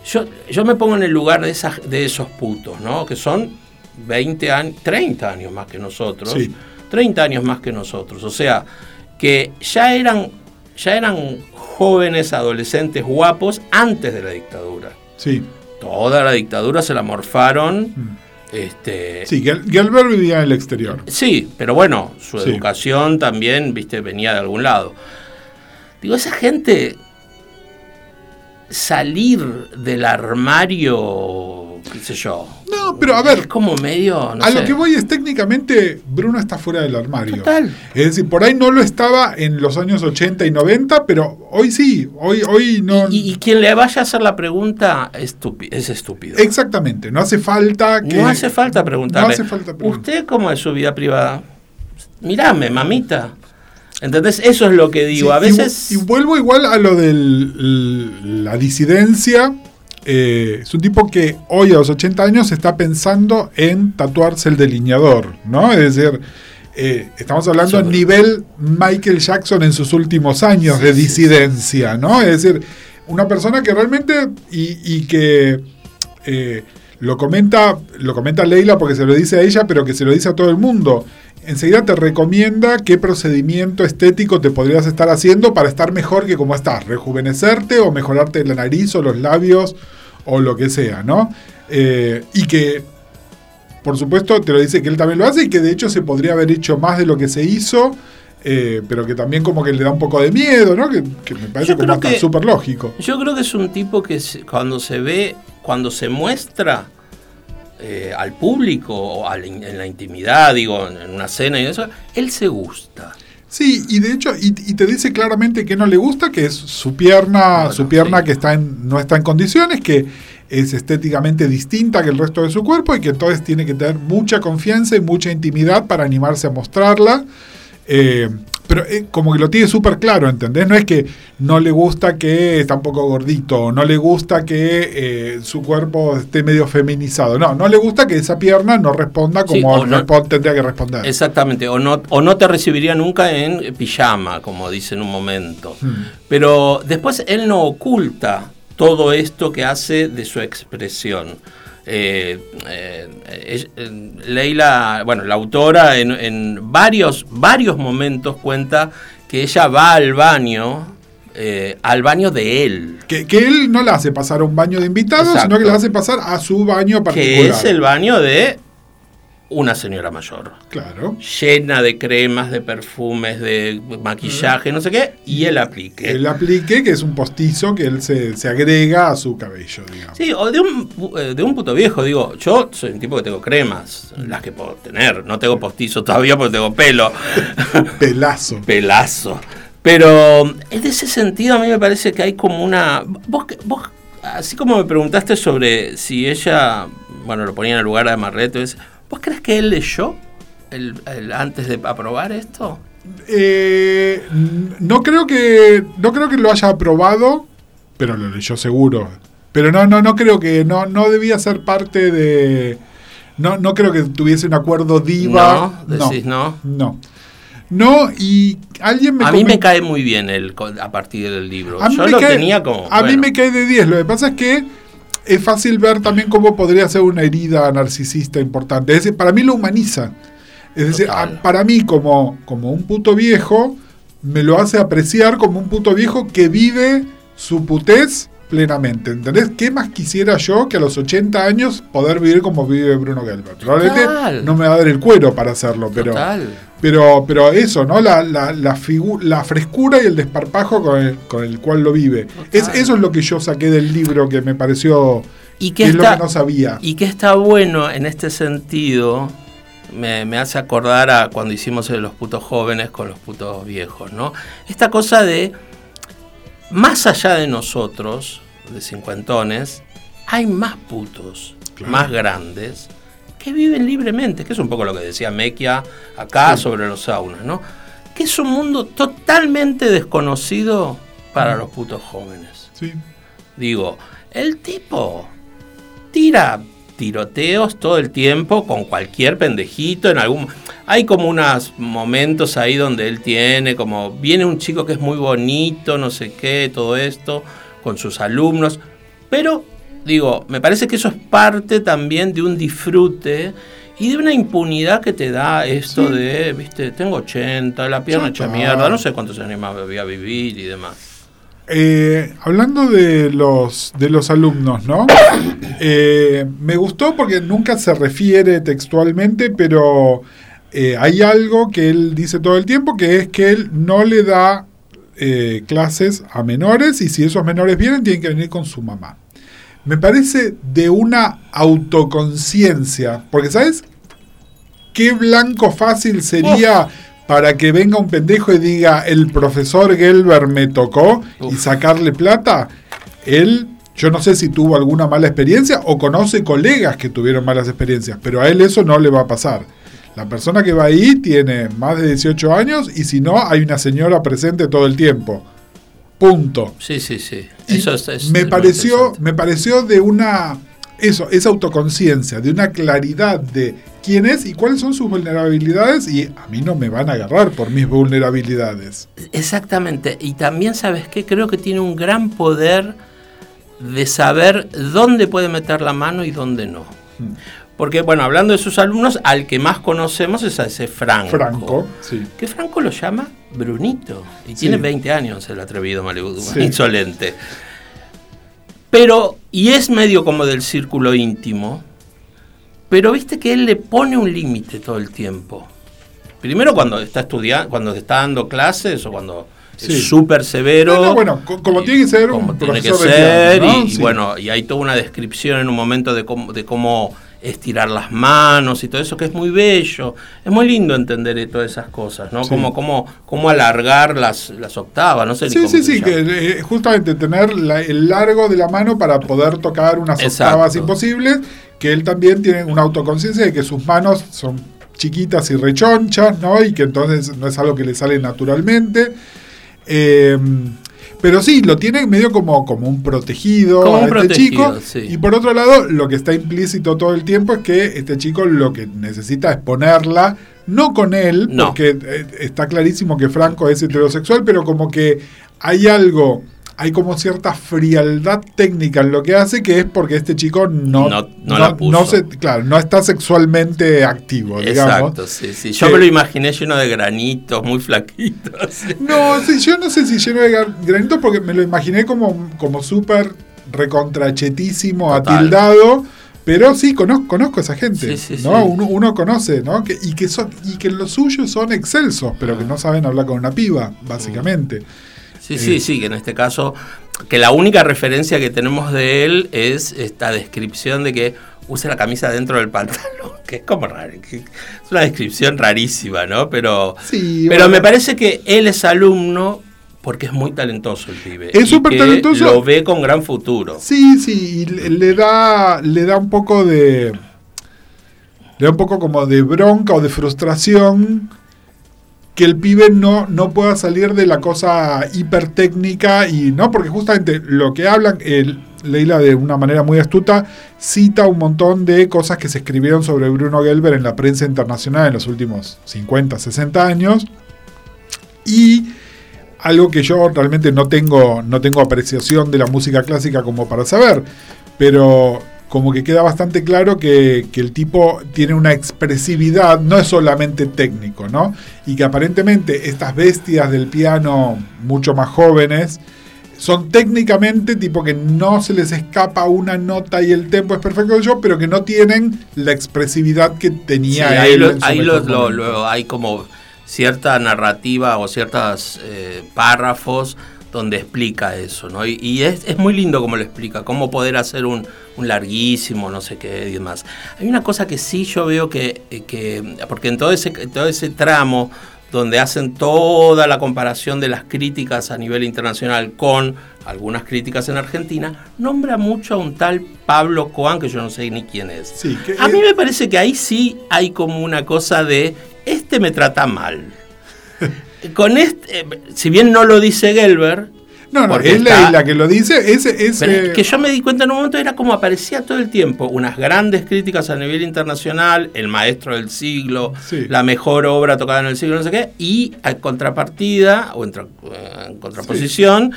Speaker 1: yo, yo me pongo en el lugar de, esas, de esos putos, ¿no? Que son 20 años, 30 años más que nosotros.
Speaker 2: Sí.
Speaker 1: 30 años más que nosotros. O sea, que ya eran, ya eran jóvenes, adolescentes, guapos antes de la dictadura.
Speaker 2: Sí.
Speaker 1: Toda la dictadura se la morfaron.
Speaker 2: Mm.
Speaker 1: Este,
Speaker 2: Sí, Gel- Gelber vivía en el exterior.
Speaker 1: Sí, pero bueno, su
Speaker 2: Sí.
Speaker 1: educación también, viste, venía de algún lado. Digo, esa gente salir del armario, qué sé yo.
Speaker 2: No, pero a ver,
Speaker 1: Es como medio, no
Speaker 2: a
Speaker 1: sé.
Speaker 2: lo que voy es técnicamente, Bruno está fuera del armario.
Speaker 1: Total.
Speaker 2: Es decir, por ahí no lo estaba en los años 80 y 90, pero hoy sí, hoy, hoy no.
Speaker 1: Y, y quien le vaya a hacer la pregunta es estúpido.
Speaker 2: Exactamente, no hace falta que.
Speaker 1: No hace falta preguntarle.
Speaker 2: No hace falta preguntar.
Speaker 1: ¿Usted cómo es su vida privada? Mirame, mamita. ¿Entendés? Eso es lo que digo.
Speaker 2: Sí,
Speaker 1: a
Speaker 2: y
Speaker 1: veces...
Speaker 2: Y, vuelvo igual a lo de la disidencia. Eh, es un tipo que hoy a los 80 años está pensando en tatuarse el delineador, ¿no? Es decir, eh, estamos hablando a
Speaker 1: Sobre-
Speaker 2: nivel Michael Jackson en sus últimos años de disidencia, ¿no? Es decir, una persona que realmente y, y que eh, lo comenta, lo comenta Leila porque se lo dice a ella, pero que se lo dice a todo el mundo. Enseguida te recomienda qué procedimiento estético te podrías estar haciendo para estar mejor que como estás, rejuvenecerte o mejorarte la nariz o los labios o lo que sea, ¿no? Eh, y que, por supuesto, te lo dice que él también lo hace y que de hecho se podría haber hecho más de lo que se hizo, eh, pero que también como que le da un poco de miedo, ¿no? Que, que me parece
Speaker 1: Yo
Speaker 2: como hasta súper lógico.
Speaker 1: Yo creo que es un tipo que cuando se ve, cuando se muestra, eh, al público, o en la intimidad, digo, en, una cena y eso, él se gusta.
Speaker 2: Sí, y de hecho, y, te dice claramente que no le gusta, que es su pierna, su pierna que está en, no está en condiciones, que es estéticamente distinta que el resto de su cuerpo y que entonces tiene que tener mucha confianza y mucha intimidad para animarse a mostrarla. Eh, pero eh, como que lo tiene súper claro, ¿entendés? No es que no le gusta que está un poco gordito, no le gusta que eh, su cuerpo esté medio feminizado. No, no le gusta que esa pierna no responda como tendría que responder.
Speaker 1: Exactamente, o no, o no te recibiría nunca en pijama, como dice en un momento. Hmm. Pero después él no oculta todo esto que hace de su expresión. Eh, eh, Leila, bueno, la autora en, varios, varios momentos cuenta que ella va al baño, eh, al baño de él.
Speaker 2: Que, él no la hace pasar a un baño de invitados, sino que la hace pasar a su baño particular.
Speaker 1: Que es el baño de una señora mayor.
Speaker 2: Claro.
Speaker 1: Llena de cremas, de perfumes, de maquillaje, no sé qué, y el aplique.
Speaker 2: El aplique, que es un postizo que él se, agrega a su cabello, digamos.
Speaker 1: Sí, o de un, eh, de un puto viejo, digo, yo soy un tipo que tengo cremas, las que puedo tener, no tengo postizo todavía porque tengo pelo.
Speaker 2: Pelazo.
Speaker 1: Pelazo. Pero en ese sentido a mí me parece que hay como una... Vos, vos así como me preguntaste sobre si ella, bueno, lo ponía en el lugar de Marrete, ¿Vos crees que él leyó el, antes de aprobar esto?
Speaker 2: Eh, no creo que no creo que lo haya aprobado, pero lo leyó seguro. Pero no no no creo que no no debía ser parte de no no creo que tuviese un acuerdo diva.
Speaker 1: No, decís no.
Speaker 2: No. No, y alguien me
Speaker 1: A mí me cae muy bien el, a partir del libro. Yo lo tenía como.
Speaker 2: A mí me cae de 10. Lo que pasa es que es fácil ver también cómo podría ser una herida narcisista importante. Es decir, para mí lo humaniza. Es decir, para mí como, como un puto viejo, me lo hace apreciar como un puto viejo que vive su putez plenamente. ¿Entendés? ¿Qué más quisiera yo que a los 80 años poder vivir como vive Bruno Gelbert? Probablemente no me va a dar el cuero para hacerlo, pero, pero, pero eso, ¿no? La, la, la, la frescura y el desparpajo con el, con el cual lo vive. Es, eso es lo que yo saqué del libro que me pareció
Speaker 1: y que, es lo que no sabía. Y que está bueno en este sentido. Me, me, hace acordar a cuando hicimos los putos jóvenes con los putos viejos, ¿no? Esta cosa de más allá de nosotros, de cincuentones, hay más putos, más grandes, que viven libremente, que es un poco lo que decía Mequia acá sobre los saunas, ¿no? Que es un mundo totalmente desconocido para los putos jóvenes.
Speaker 2: Sí.
Speaker 1: Digo, el tipo tira tiroteos todo el tiempo con cualquier pendejito en algún hay como unos momentos ahí donde él tiene como viene un chico que es muy bonito no sé qué todo esto con sus alumnos pero digo me parece que eso es parte también de un disfrute y de una impunidad que te da esto de viste tengo 80 la pierna hecha mierda no sé cuántos años más voy a vivir y demás
Speaker 2: eh, hablando de los, de los alumnos, ¿no? Eh, me gustó porque nunca se refiere textualmente, pero eh, hay algo que él dice todo el tiempo, que es que él no le da clases a menores y si esos menores vienen tienen que venir con su mamá. Me parece de una autoconciencia, porque ¿sabes qué blanco fácil sería para que venga un pendejo y diga el profesor Gelber me tocó y sacarle plata, él, yo no sé si tuvo alguna mala experiencia o conoce colegas que tuvieron malas experiencias, pero a él eso no le va a pasar. La persona que va ahí tiene más de 18 años y si no, hay una señora presente todo el tiempo. Punto.
Speaker 1: Sí, sí, sí. Eso es,
Speaker 2: me, pareció, me pareció de una eso, esa autoconciencia, de una claridad de quién es y cuáles son sus vulnerabilidades y a mí no me van a agarrar por mis vulnerabilidades.
Speaker 1: Exactamente, y también sabes que creo que tiene un gran poder de saber dónde puede meter la mano y dónde no. Hmm. Porque, bueno, hablando de sus alumnos, al que más conocemos es a ese Franco.
Speaker 2: Franco, sí.
Speaker 1: Que Franco lo llama Brunito. Y tiene 20 años el atrevido Malibu, insolente. Pero, y es medio como del círculo íntimo, pero viste que él le pone un límite todo el tiempo. Primero cuando está estudiando, cuando está dando clases o cuando es súper severo.
Speaker 2: bueno, como tiene que ser
Speaker 1: como tiene que ser, y, bueno, y hay toda una descripción en un momento de cómo, de cómo estirar las manos y todo eso, que es muy bello. Es muy lindo entender todas esas cosas, ¿no? Como, como, como alargar las, las octavas, no sé
Speaker 2: Sí, sí, sí, que eh, justamente tener el largo de la mano para poder tocar unas octavas imposibles, que él también tiene una autoconciencia de que sus manos son chiquitas y rechonchas, ¿no? Y que entonces no es algo que le sale naturalmente. Eh, pero sí, lo tiene medio como, como un protegido a este chico. Y por otro lado, lo que está implícito todo el tiempo es que este chico lo que necesita es ponerla, no con él, porque eh, está clarísimo que Franco es heterosexual, pero como que hay algo hay como cierta frialdad técnica en lo que hace, que es porque este chico no, no, se, claro, no está sexualmente activo, digamos.
Speaker 1: Exacto, sí, sí. Yo me lo imaginé lleno de granitos, muy flaquitos.
Speaker 2: No, sí, yo no sé si lleno de granitos, porque me lo imaginé como, como súper recontrachetísimo, atildado. Pero sí, conozco, conozco a esa gente, ¿no? Uno, conoce, ¿no? Que, y, que son, y que los suyos son excelsos, pero que no saben hablar con una piba, básicamente.
Speaker 1: Sí, sí, sí, que en este caso, que la única referencia que tenemos de él es esta descripción de que use la camisa dentro del pantalón, que es como raro, es una descripción rarísima, ¿no? Pero, pero me parece que él es alumno porque es muy talentoso el pibe.
Speaker 2: Es súper talentoso.
Speaker 1: Lo ve con gran futuro.
Speaker 2: Sí, sí, le da, le da un poco de. Le da un poco como de bronca o de frustración que el pibe no, no pueda salir de la cosa hipertécnica y no, porque justamente lo que hablan, Leila de una manera muy astuta cita un montón de cosas que se escribieron sobre Bruno Gelber en la prensa internacional en los últimos 50, 60 años. Y algo que yo realmente no tengo, no tengo apreciación de la música clásica como para saber, pero como que queda bastante claro que, el tipo tiene una expresividad, no es solamente técnico, ¿no? Y que aparentemente estas bestias del piano mucho más jóvenes son técnicamente tipo que no se les escapa una nota y el tempo es perfecto yo, pero que no tienen la expresividad que tenía él.
Speaker 1: Ahí, lo, hay como cierta narrativa o ciertos eh, párrafos donde explica eso, ¿no? Y, es, es, muy lindo como lo explica, cómo poder hacer un, un, larguísimo, no sé qué y demás. Hay una cosa que sí yo veo que, que porque en todo ese, todo ese tramo donde hacen toda la comparación de las críticas a nivel internacional con algunas críticas en Argentina, nombra mucho a un tal Pablo Coan, que yo no sé ni quién es. Sí, a mí me parece que ahí sí hay como una cosa de, este me trata mal. Con este, eh, si bien no lo dice Gelber,
Speaker 2: no, no, es la, que lo dice. Es,
Speaker 1: que yo me di cuenta en un momento, era como aparecía todo el tiempo, unas grandes críticas a nivel internacional, el maestro del siglo, la mejor obra tocada en el siglo, no sé qué, y a contrapartida, o en, eh, contraposición,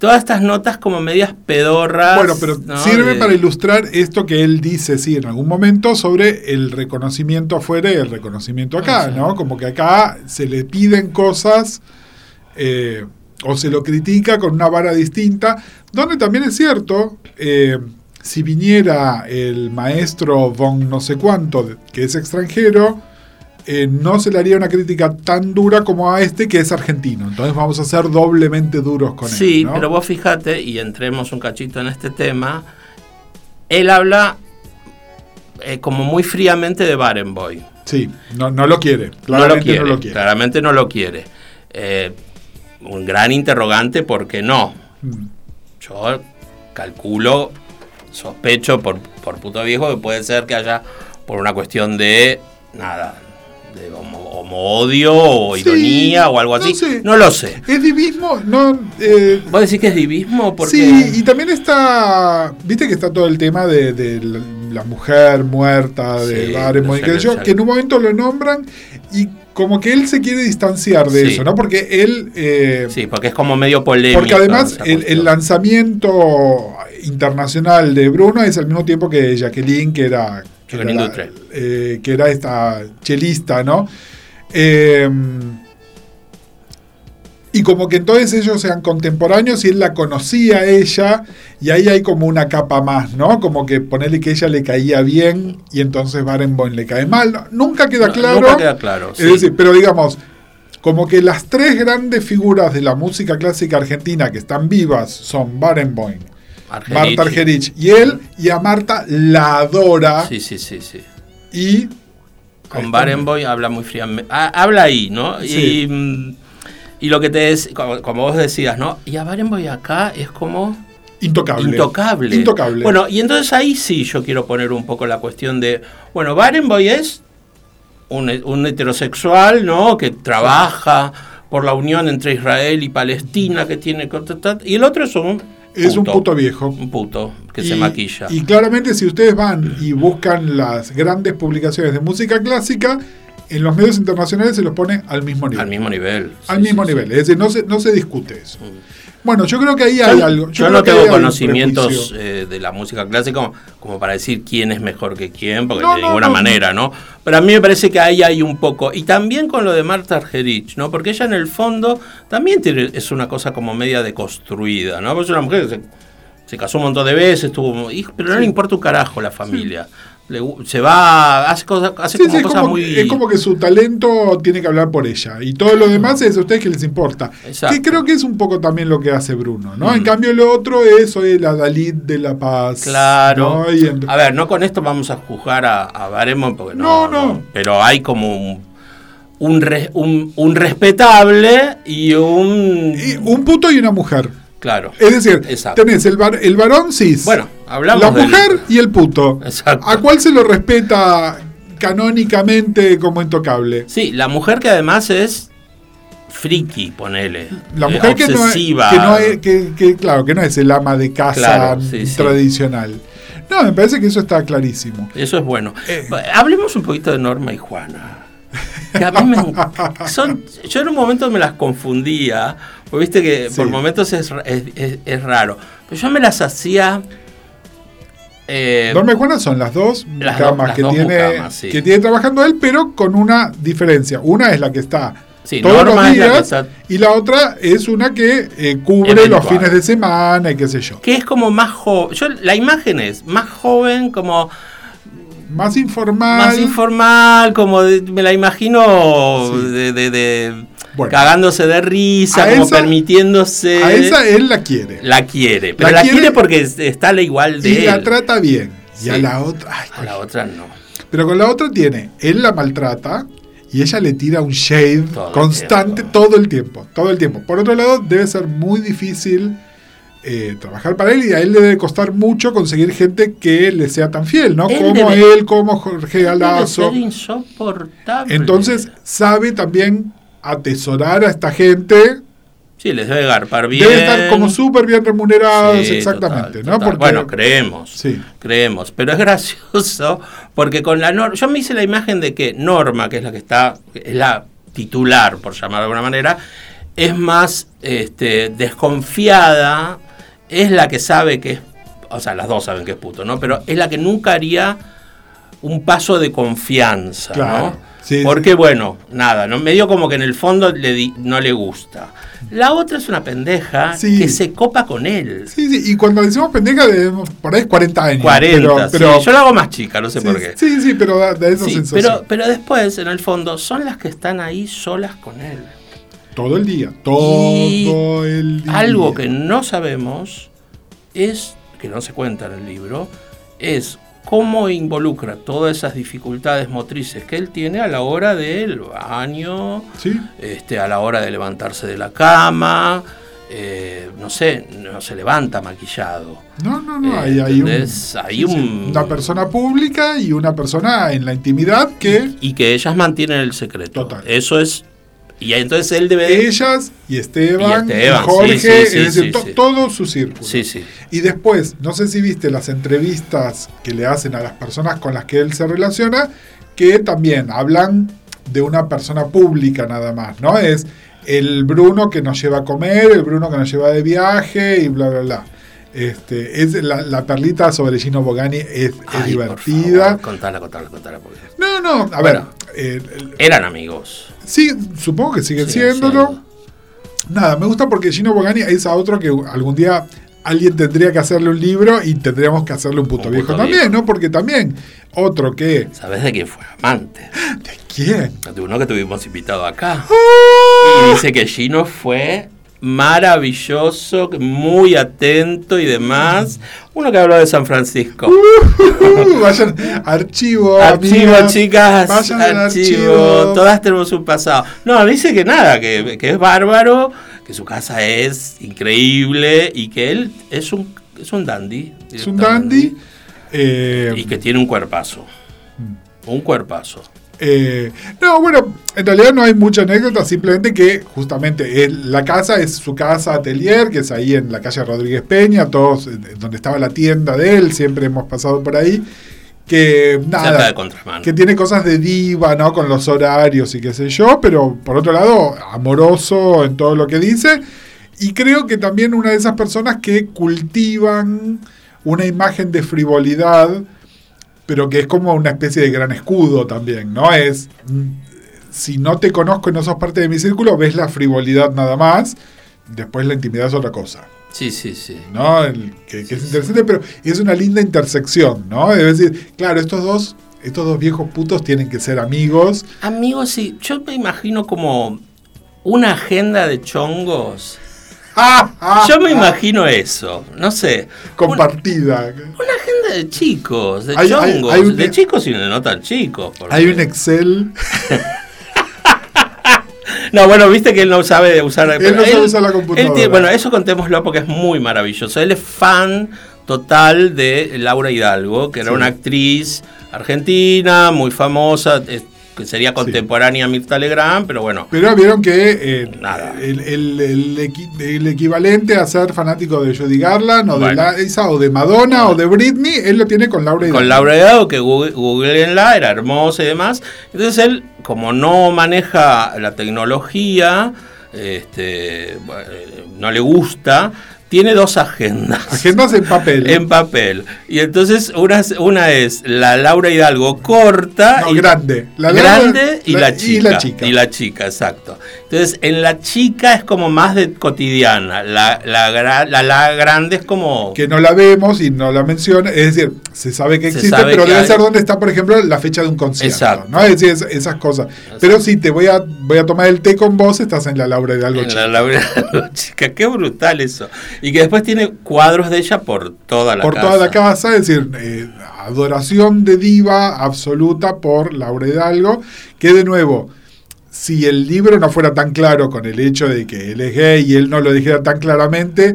Speaker 1: todas estas notas como medias pedorras.
Speaker 2: Bueno, pero sirve para ilustrar esto que él dice, sí, en algún momento sobre el reconocimiento afuera y el reconocimiento acá, ¿no? Como que acá se le piden cosas eh, o se lo critica con una vara distinta, donde también es cierto, eh, si viniera el maestro von no sé cuánto, que es extranjero, eh, no se le haría una crítica tan dura como a este que es argentino. Entonces vamos a ser doblemente duros con
Speaker 1: él.
Speaker 2: Sí,
Speaker 1: pero vos fíjate, y entremos un cachito en este tema, él habla eh, como muy fríamente de Barenboy.
Speaker 2: Sí, no, no lo quiere. Claramente no lo quiere.
Speaker 1: Claramente no lo quiere. Eh, un gran interrogante porque no. Mm. Yo calculo, sospecho por, por puto viejo que puede ser que haya por una cuestión de nada, de homo, odio o ironía o algo así. No, lo sé.
Speaker 2: ¿Es divismo? No, eh,
Speaker 1: ¿Vos decís que es divismo?
Speaker 2: Porque... Sí, y también está. Viste que está todo el tema de, la mujer muerta, de sí, que, yo, que en un momento lo nombran y como que él se quiere distanciar de eso, ¿no? Porque él...
Speaker 1: Eh, sí, porque es como medio polémico.
Speaker 2: Porque además el, lanzamiento internacional de Bruno es al mismo tiempo que Jacqueline, que era que, eh, que era esta chelista, ¿no? Eh, y como que entonces ellos sean contemporáneos y él la conocía a ella, y ahí hay como una capa más, ¿no? Como que ponerle que ella le caía bien y entonces Barenboim le cae mal. nunca queda claro.
Speaker 1: Nunca queda claro.
Speaker 2: Es decir, pero digamos, como que las tres grandes figuras de la música clásica argentina que están vivas son Barenboim,
Speaker 1: Argerich.
Speaker 2: Marta Argerich. Y él y a Marta la adora.
Speaker 1: Sí, sí, sí, sí.
Speaker 2: Y.
Speaker 1: Con
Speaker 2: está.
Speaker 1: Barenboim habla muy fríamente. Ah, habla ahí, ¿no?
Speaker 2: Sí.
Speaker 1: Y, mm, y lo que te es, como, como vos decías, ¿no? Y a Barenboim acá es como
Speaker 2: Intocable.
Speaker 1: intocable.
Speaker 2: Intocable.
Speaker 1: Bueno, y entonces ahí sí yo quiero poner un poco la cuestión de, bueno, Barenboim es un, un heterosexual, ¿no? Que trabaja por la unión entre Israel y Palestina, que tiene... Y el otro es un...
Speaker 2: es un puto viejo.
Speaker 1: Un puto que
Speaker 2: Y-
Speaker 1: se maquilla.
Speaker 2: Y claramente, si ustedes van y buscan las grandes publicaciones de música clásica, en los medios internacionales se los pone al mismo nivel.
Speaker 1: al mismo nivel.
Speaker 2: Al
Speaker 1: sí,
Speaker 2: mismo
Speaker 1: sí, sí.
Speaker 2: nivel. Es decir, no se, no se discute eso.
Speaker 1: Mm.
Speaker 2: Bueno, yo creo que ahí
Speaker 1: Yo,
Speaker 2: hay algo.
Speaker 1: yo no tengo conocimientos eh, de la música clásica como, como para decir quién es mejor que quién, porque
Speaker 2: No,
Speaker 1: de
Speaker 2: no,
Speaker 1: ninguna
Speaker 2: no.
Speaker 1: manera, ¿no? Pero a mí me parece que ahí hay un poco. Y también con lo de Marta Argerich, ¿no? Porque ella en el fondo también tiene, es una cosa como media deconstruida, ¿no? Porque es una mujer que se, se casó un montón de veces, tuvo hijos, pero no le importa un carajo la familia. Le se va, hace cosas, hace
Speaker 2: Sí,
Speaker 1: como
Speaker 2: sí,
Speaker 1: cosas
Speaker 2: como,
Speaker 1: muy.
Speaker 2: es como que su talento tiene que hablar por ella. Y todo lo demás es a ustedes que les importa.
Speaker 1: Exacto.
Speaker 2: Que creo que es un poco también lo que hace Bruno, ¿no?
Speaker 1: Mm.
Speaker 2: En cambio, lo otro es soy la Dalit de la paz.
Speaker 1: Claro.
Speaker 2: ¿no? Y en-
Speaker 1: A ver, no con esto vamos a juzgar a, a Baremon, porque no,
Speaker 2: No, no.
Speaker 1: Pero hay como un, un- un respetable y un.
Speaker 2: y un puto y una mujer.
Speaker 1: Claro.
Speaker 2: Es decir,
Speaker 1: Exacto.
Speaker 2: tenés el, var- el varón cis.
Speaker 1: Bueno, hablamos
Speaker 2: La
Speaker 1: del-
Speaker 2: mujer y el puto.
Speaker 1: Exacto.
Speaker 2: ¿A cuál se lo respeta canónicamente como intocable?
Speaker 1: Sí, la mujer que además es friki, ponele.
Speaker 2: La
Speaker 1: eh,
Speaker 2: mujer que no, es, que, no es- que- que, claro, que no es el ama de casa
Speaker 1: Claro, sí, sí.
Speaker 2: tradicional. No, me parece que eso está clarísimo.
Speaker 1: Eso es bueno.
Speaker 2: Eh.
Speaker 1: Hablemos un poquito de Norma y Juana. Que a mí me- son, yo en un momento me las confundía, porque viste que
Speaker 2: Sí.
Speaker 1: por momentos es, es- es- es raro. Pero yo me las hacía. eh,
Speaker 2: y Juana son las dos
Speaker 1: Las las
Speaker 2: que,
Speaker 1: dos
Speaker 2: tiene,
Speaker 1: sí.
Speaker 2: que tiene trabajando él, pero con una diferencia. Una es la que está
Speaker 1: Sí,
Speaker 2: todos los
Speaker 1: la
Speaker 2: días y la otra es una que eh, cubre los fines de semana y qué sé yo.
Speaker 1: que es como más joven. Yo, la imagen es más joven, como
Speaker 2: Más informal.
Speaker 1: más informal, como de- me la imagino
Speaker 2: Sí.
Speaker 1: de, de- de-
Speaker 2: Bueno.
Speaker 1: cagándose de risa, como
Speaker 2: esa-
Speaker 1: permitiéndose.
Speaker 2: A esa él la quiere.
Speaker 1: La quiere, pero
Speaker 2: La
Speaker 1: la,
Speaker 2: quiere-
Speaker 1: quiere, porque es- está la igual de
Speaker 2: y
Speaker 1: él.
Speaker 2: la trata bien. Y a
Speaker 1: Sí.
Speaker 2: la otra. ay,
Speaker 1: A la otra no.
Speaker 2: Pero con la otra tiene, él la maltrata y ella le tira un shade
Speaker 1: Todo
Speaker 2: constante todo el tiempo, todo el tiempo. Por otro lado, debe ser muy difícil eh, trabajar para él y a él le debe costar mucho conseguir gente que le sea tan fiel, ¿no?
Speaker 1: Él
Speaker 2: como
Speaker 1: debe-
Speaker 2: él, como Jorge
Speaker 1: Debe
Speaker 2: Galazo.
Speaker 1: ser insoportable.
Speaker 2: Entonces, sabe también atesorar a esta gente.
Speaker 1: Sí, les debe garpar bien.
Speaker 2: Debe estar como súper bien remunerados,
Speaker 1: Sí,
Speaker 2: exactamente,
Speaker 1: total,
Speaker 2: ¿no?
Speaker 1: total.
Speaker 2: Porque,
Speaker 1: bueno, creemos.
Speaker 2: Sí.
Speaker 1: Creemos. Pero es gracioso porque con la Norma. Yo me hice la imagen de que Norma, que es la que está. Es la titular, por llamar de alguna manera, es más este, desconfiada. Es la que sabe que es. O sea, las dos saben que es puto, ¿no? Pero es la que nunca haría un paso de confianza,
Speaker 2: Claro,
Speaker 1: ¿no?
Speaker 2: Sí,
Speaker 1: Porque, bueno, nada, ¿no? medio como que en el fondo le di- no le gusta. La otra es una pendeja
Speaker 2: Sí.
Speaker 1: que se copa con él.
Speaker 2: Sí, sí, y cuando decimos pendeja, debemos, por ahí es 40 años.
Speaker 1: 40,
Speaker 2: pero.
Speaker 1: Yo la hago más chica, no sé por qué.
Speaker 2: Sí, sí, pero da, da esa
Speaker 1: Sí,
Speaker 2: sensación.
Speaker 1: pero, pero después, en el fondo, son las que están ahí solas con él.
Speaker 2: Todo el día, todo el día.
Speaker 1: Algo que no sabemos es, que no se cuenta en el libro, es cómo involucra todas esas dificultades motrices que él tiene a la hora del baño,
Speaker 2: Sí,
Speaker 1: este, a la hora de levantarse de la cama, eh, no sé, no se levanta maquillado.
Speaker 2: no, no, no.
Speaker 1: Eh,
Speaker 2: hay, hay un-.
Speaker 1: Hay
Speaker 2: sí, sí,
Speaker 1: un-
Speaker 2: una persona pública y una persona en la intimidad que
Speaker 1: Y que ellas mantienen el secreto.
Speaker 2: Total.
Speaker 1: Eso es. Y entonces él debe.
Speaker 2: ellas y Esteban,
Speaker 1: Y Esteban,
Speaker 2: Jorge,
Speaker 1: sí, sí, sí,
Speaker 2: es decir, to- todo su círculo.
Speaker 1: Sí, sí.
Speaker 2: Y después, no sé si viste las entrevistas que le hacen a las personas con las que él se relaciona, que también hablan de una persona pública nada más, ¿no? Es el Bruno que nos lleva a comer, el Bruno que nos lleva de viaje y bla, bla, bla. Este, es la, la perlita sobre Gino Bogani es, es
Speaker 1: Ay, por
Speaker 2: divertida.
Speaker 1: favor, contala, contala, contala. porque-
Speaker 2: No, no, a
Speaker 1: Bueno.
Speaker 2: ver, eh,
Speaker 1: Eran amigos.
Speaker 2: sí, supongo que siguen
Speaker 1: Siguen
Speaker 2: siéndolo.
Speaker 1: siendo.
Speaker 2: Nada, me gusta porque Gino Bogani es a otro que algún día alguien tendría que hacerle un libro y tendríamos que hacerle un puto
Speaker 1: Un
Speaker 2: viejo
Speaker 1: puto
Speaker 2: también,
Speaker 1: viejo.
Speaker 2: ¿no? Porque también otro que...
Speaker 1: ¿Sabes de quién fue amante?
Speaker 2: ¿De quién?
Speaker 1: De uno que tuvimos invitado acá.
Speaker 2: ¡Ah!
Speaker 1: Y dice que Gino fue maravilloso, muy atento y demás. Uno que habló de San Francisco.
Speaker 2: Uh, vayan, archivo.
Speaker 1: Archivo, chicas.
Speaker 2: Vayan
Speaker 1: archivo.
Speaker 2: archivo.
Speaker 1: Todas tenemos un pasado. No, dice que nada, que, que es bárbaro, que su casa es increíble y que él es un, es un dandy.
Speaker 2: Es un dandy. eh,
Speaker 1: Y que tiene un cuerpazo. Un cuerpazo.
Speaker 2: Eh, no, bueno, en realidad no hay mucha anécdota, simplemente que justamente la casa es su casa atelier, que es ahí en la calle Rodríguez Peña, todos, donde estaba la tienda de él, siempre hemos pasado por ahí, que nada, que tiene cosas de diva, ¿no? Con los horarios y qué sé yo, pero por otro lado, amoroso en todo lo que dice, y creo que también una de esas personas que cultivan una imagen de frivolidad, pero que es como una especie de gran escudo también, ¿no? Es, si no te conozco y no sos parte de mi círculo, ves la frivolidad nada más, después la intimidad es otra cosa,
Speaker 1: Sí, sí, sí.
Speaker 2: ¿no? El- que, que es interesante, pero es una linda intersección, ¿no? Es decir, claro, estos dos, estos dos viejos putos tienen que ser amigos.
Speaker 1: Amigos, sí, yo me imagino como una agenda de chongos. Yo me imagino eso, no sé.
Speaker 2: Compartida.
Speaker 1: Una agenda de chicos, de
Speaker 2: Hay- hay-
Speaker 1: chongos,
Speaker 2: hay un-
Speaker 1: de chicos y de no tan chicos. porque-
Speaker 2: Hay un Excel.
Speaker 1: No, bueno, viste que él no sabe usar...
Speaker 2: Él no sabe usar la computadora.
Speaker 1: tiene- bueno, eso contémoslo porque es muy maravilloso. Él es fan total de Laura Hidalgo, que era
Speaker 2: Sí.
Speaker 1: una actriz argentina, muy famosa, que sería contemporánea a Mirta Legrand, pero bueno,
Speaker 2: Pero vieron que eh,
Speaker 1: Nada.
Speaker 2: el, el- el equi- el equivalente a ser fanático de Judy Garland o de
Speaker 1: Bueno.
Speaker 2: Liza o de Madonna o de Britney, él lo tiene con Laura Hidalgo.
Speaker 1: con Laura Hidalgo, que google- googleenla, era hermosa y demás. Entonces él, como no maneja la tecnología, este, bueno, eh, no le gusta, tiene dos agendas.
Speaker 2: Agendas en papel.
Speaker 1: En papel. Y entonces una, es- una es la Laura Hidalgo corta.
Speaker 2: No,
Speaker 1: y,
Speaker 2: grande. La Laura-
Speaker 1: grande y,
Speaker 2: la-
Speaker 1: la
Speaker 2: y
Speaker 1: chica,
Speaker 2: la chica.
Speaker 1: Y la chica, exacto. Entonces, en la chica es como más de cotidiana. La, la, la, grande es como.
Speaker 2: que no la vemos y no la menciona, es decir, se sabe que existe,
Speaker 1: sabe
Speaker 2: pero
Speaker 1: que
Speaker 2: debe
Speaker 1: hay.
Speaker 2: ser donde está, por ejemplo, la fecha de un concierto,
Speaker 1: Exacto.
Speaker 2: ¿no? Es decir, es- esas cosas. Pero si te voy a voy a tomar el té con vos, estás en la Laura de algo
Speaker 1: en la Laura Hidalgo chica. Qué brutal eso. Y que después tiene cuadros de ella por toda la
Speaker 2: por
Speaker 1: casa.
Speaker 2: toda la casa, es decir, eh, adoración de diva absoluta por Laura Hidalgo, que de nuevo, si el libro no fuera tan claro con el hecho de que él es gay y él no lo dijera tan claramente,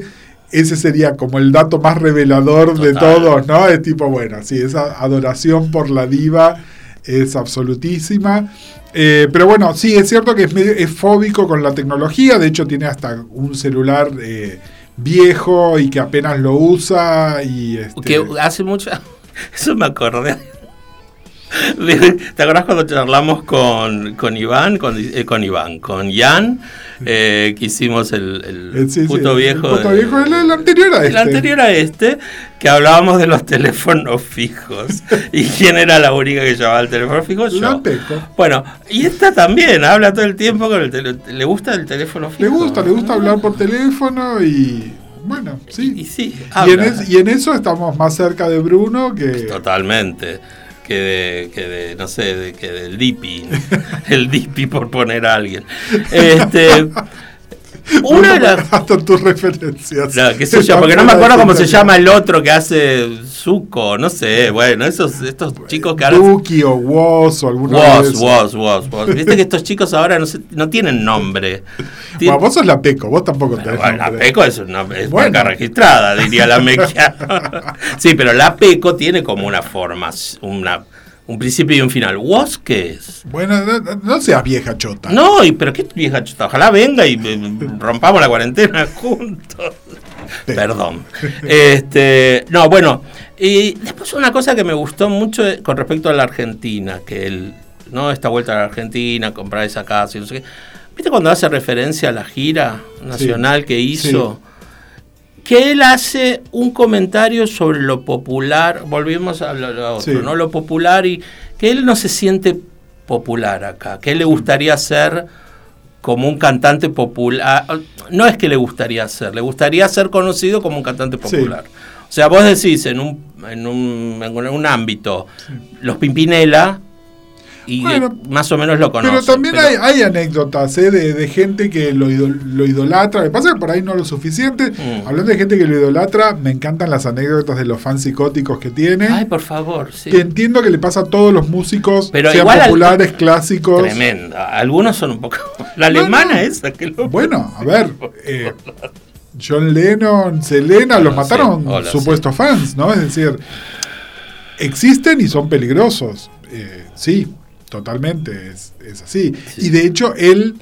Speaker 2: ese sería como el dato más revelador de todos, ¿no? Es tipo, bueno, sí, esa adoración por la diva es absolutísima. Eh, pero bueno, sí, es cierto que es, medio- es fóbico con la tecnología, de hecho tiene hasta un celular eh, viejo y que apenas lo usa y este,
Speaker 1: Que hace mucho. Eso me acordé. ¿Te acuerdas cuando charlamos con, con Iván? Con, eh, con Iván, con Jan, eh, que hicimos el, el
Speaker 2: eh, sí,
Speaker 1: puto
Speaker 2: el
Speaker 1: viejo.
Speaker 2: puto
Speaker 1: de-
Speaker 2: viejo, el, el anterior a este.
Speaker 1: el anterior a este, que hablábamos de los teléfonos fijos. ¿Y quién era la única que llevaba el teléfono fijo? Yo.
Speaker 2: La Peco.
Speaker 1: Bueno, y esta también habla todo el tiempo con el teléfono. ¿Le gusta el teléfono fijo?
Speaker 2: Le gusta, le gusta hablar por teléfono y bueno, sí.
Speaker 1: y sí,
Speaker 2: Y en,
Speaker 1: habla.
Speaker 2: es- y en eso estamos más cerca de Bruno que...
Speaker 1: Totalmente. Que de, que de, no sé, de, que del Dipi. el Dipi por poner a alguien. Este, una de las...
Speaker 2: Hasta tus referencias.
Speaker 1: No, qué sé yo, porque no me acuerdo cómo se llama el otro que hace Zuko, no sé, bueno, esos, estos chicos que ahora...
Speaker 2: Duki o Woz o alguna
Speaker 1: Woz. Woz, Woz, Woz. Viste que estos chicos ahora no, se- no tienen nombre. Tien-
Speaker 2: Bueno, vos sos la Peco, vos tampoco tenés
Speaker 1: Bueno, la. Peco es una es
Speaker 2: Bueno.
Speaker 1: marca registrada, diría la Mequia. sí, pero la Peco tiene como una forma, una, un principio y un final. ¿Vos qué es?
Speaker 2: Bueno, no, no- seas vieja chota.
Speaker 1: No, y pero qué vieja chota. Ojalá venga y eh, rompamos la cuarentena juntos. Perdón. Este, no, bueno, y después una cosa que me gustó mucho eh, con respecto a la Argentina, que él, ¿no? Esta vuelta a la Argentina, comprar esa casa y no sé qué. ¿Viste cuando hace referencia a la gira nacional que hizo? Que él hace un comentario sobre lo popular, volvimos a lo, lo otro,
Speaker 2: Sí.
Speaker 1: ¿no? Lo popular y que él no se siente popular acá, que él le gustaría ser como un cantante popular. No es que le gustaría ser, le gustaría ser conocido como un cantante
Speaker 2: Sí.
Speaker 1: popular. O sea, vos decís en un, en un, en un ámbito, los Pimpinela, y más o menos lo conocen.
Speaker 2: Pero también Hay, anécdotas ¿eh? de, gente que lo, lo idolatra. Me pasa que por ahí no lo suficiente. Mm. Hablando de gente que lo idolatra, me encantan las anécdotas de los fans psicóticos que tiene.
Speaker 1: Ay, por favor, sí.
Speaker 2: Que entiendo que le pasa a todos los músicos, sean populares, clásicos.
Speaker 1: Tremenda. Algunos son un poco. La alemana esa que
Speaker 2: lo. Bueno, a ver. Eh, John Lennon, Selena, los mataron supuestos fans, ¿no? Es decir, existen y son peligrosos. Eh, sí, totalmente, es, así. Y de hecho, él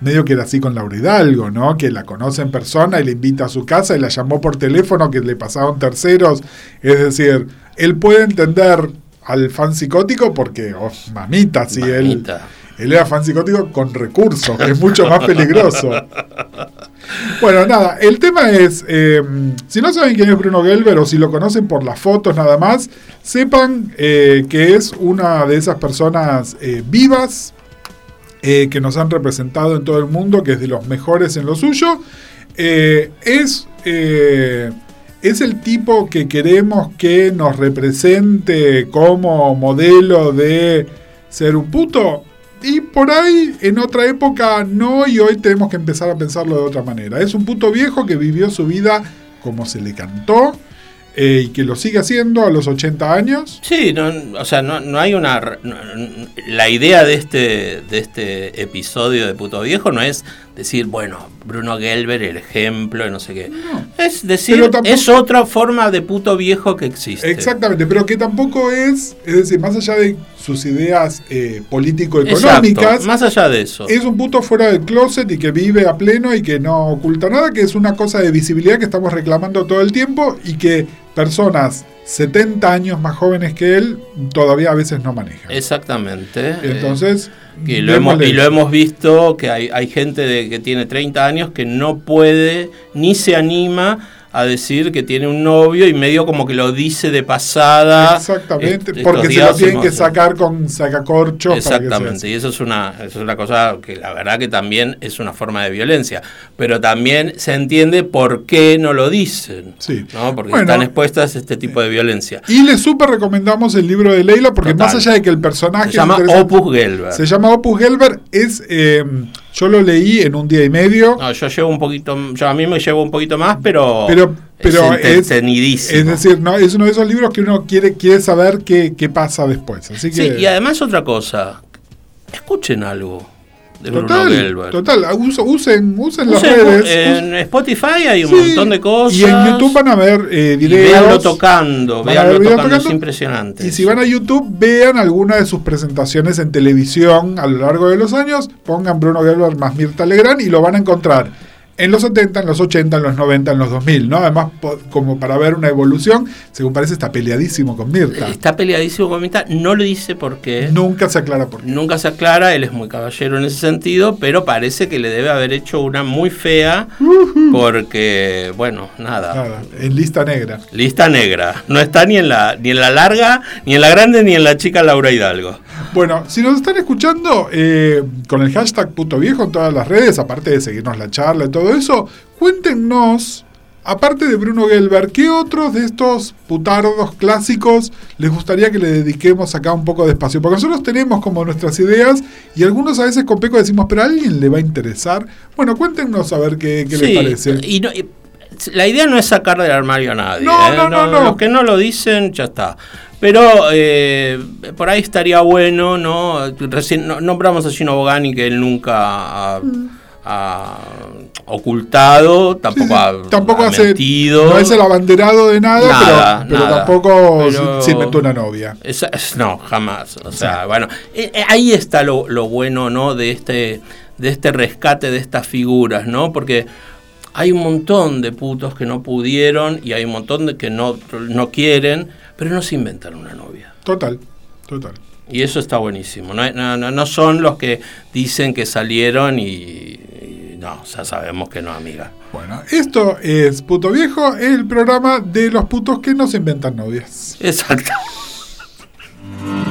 Speaker 2: medio que era así con Laura Hidalgo, ¿no? Que la conoce en persona y le invita a su casa y la llamó por teléfono que le pasaron terceros. Es decir, él puede entender al fan psicótico porque, oh, mamita, si él, él era fan psicótico con recursos, que es mucho más peligroso. Bueno, nada, el tema es, eh, si no saben quién es Bruno Gelber o si lo conocen por las fotos nada más, sepan eh, que es una de esas personas eh, vivas que nos han representado en todo el mundo, que es de los mejores en lo suyo. es, es el tipo que queremos que nos represente como modelo de ser un puto. Y por ahí, en otra época, no, y hoy tenemos que empezar a pensarlo de otra manera. Es un puto viejo que vivió su vida como se le cantó, eh, y que lo sigue haciendo a los 80 años.
Speaker 1: Sí, no, o sea, no, no hay una... la idea de este, de este episodio de Puto Viejo no es decir, bueno, Bruno Gelber, el ejemplo, no sé qué. Es decir, es otra forma de puto viejo que existe.
Speaker 2: Exactamente, pero que tampoco es, es decir, más allá de sus ideas eh, político-económicas.
Speaker 1: Más allá de eso.
Speaker 2: Es un puto fuera del closet y que vive a pleno y que no oculta nada, que es una cosa de visibilidad que estamos reclamando todo el tiempo y que personas 70 años más jóvenes que él todavía a veces no manejan.
Speaker 1: Exactamente.
Speaker 2: Entonces...
Speaker 1: y, lo hemos, y lo hemos visto que hay, hay gente de, que tiene 30 años que no puede ni se anima a decir que tiene un novio y medio como que lo dice de pasada.
Speaker 2: Exactamente, porque se lo tienen que sacar con sacacorcho.
Speaker 1: Exactamente, y eso es, una, eso es una cosa que la verdad que también es una forma de violencia, pero también se entiende por qué no lo dicen, sí. ¿no? porque están expuestas a este tipo de violencia.
Speaker 2: Y le súper recomendamos el libro de Leila, porque más allá de que el personaje...
Speaker 1: Se llama Opus Gelber.
Speaker 2: Se llama Opus Gelber, es... Eh, yo lo leí en un día y medio.
Speaker 1: No, yo llevo un poquito, yo a mí me llevo un poquito más, pero,
Speaker 2: pero, pero
Speaker 1: es.
Speaker 2: Es, decir, no, es uno de esos libros que uno quiere, quiere saber qué, qué pasa después. Así que,
Speaker 1: sí, y además otra cosa, escuchen algo
Speaker 2: total, Total, usen, usen, las redes.
Speaker 1: En Spotify hay un montón de cosas.
Speaker 2: Y en YouTube van a ver eh, videos.
Speaker 1: tocando, veanlo tocando, es impresionante.
Speaker 2: Y si van a YouTube, vean alguna de sus presentaciones en televisión a lo largo de los años. Pongan Bruno Gelber más Mirta Legrand y lo van a encontrar en los 70, en los 80, en los 90, en los 2000, ¿no? Además, como para ver una evolución, según parece, está peleadísimo con Mirta.
Speaker 1: Está peleadísimo con Mirta, no lo dice por qué.
Speaker 2: Nunca se aclara por qué.
Speaker 1: Nunca se aclara, él es muy caballero en ese sentido, pero parece que le debe haber hecho una muy fea, porque, bueno, nada. Nada,
Speaker 2: en lista negra.
Speaker 1: Lista negra. No está ni en la, ni en la larga, ni en la grande, ni en la chica Laura Hidalgo.
Speaker 2: Bueno, si nos están escuchando eh, con el hashtag puto viejo en todas las redes, aparte de seguirnos la charla y todo eso, cuéntenos, aparte de Bruno Gelber, ¿qué otros de estos putardos clásicos les gustaría que le dediquemos acá un poco de espacio? Porque nosotros tenemos como nuestras ideas y algunos a veces con Peco decimos, pero a alguien le va a interesar. Bueno, cuéntenos a ver qué, les parece.
Speaker 1: Y la idea no es sacar del armario a nadie. No, ¿eh? no, no, no, Los que no lo dicen, ya está. Pero eh, por ahí estaría bueno, ¿no? Recién nombramos a Gino Bogani que él nunca ha, mm ocultado, tampoco ha,
Speaker 2: tampoco mentido. No es el abanderado de nada, pero, tampoco se inventó una novia.
Speaker 1: no, jamás. O sea, bueno, eh, ahí está lo, bueno, ¿no? De este, de este rescate de estas figuras, ¿no? Porque hay un montón de putos que no pudieron y hay un montón de que no, no quieren, pero no se inventan una novia.
Speaker 2: Total, total.
Speaker 1: Y eso está buenísimo. No, no, no son los que dicen que salieron y, no, ya sabemos que no, amiga.
Speaker 2: Bueno, esto es Puto Viejo, el programa de los putos que no se inventan novias.
Speaker 1: Exacto.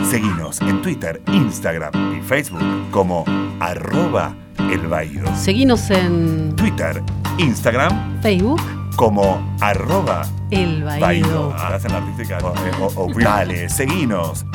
Speaker 3: Seguinos en Twitter, Instagram y Facebook como arroba el
Speaker 4: Seguinos en
Speaker 3: Twitter, Instagram,
Speaker 4: Facebook
Speaker 3: como arroba
Speaker 4: el
Speaker 3: la artística. Dale, seguinos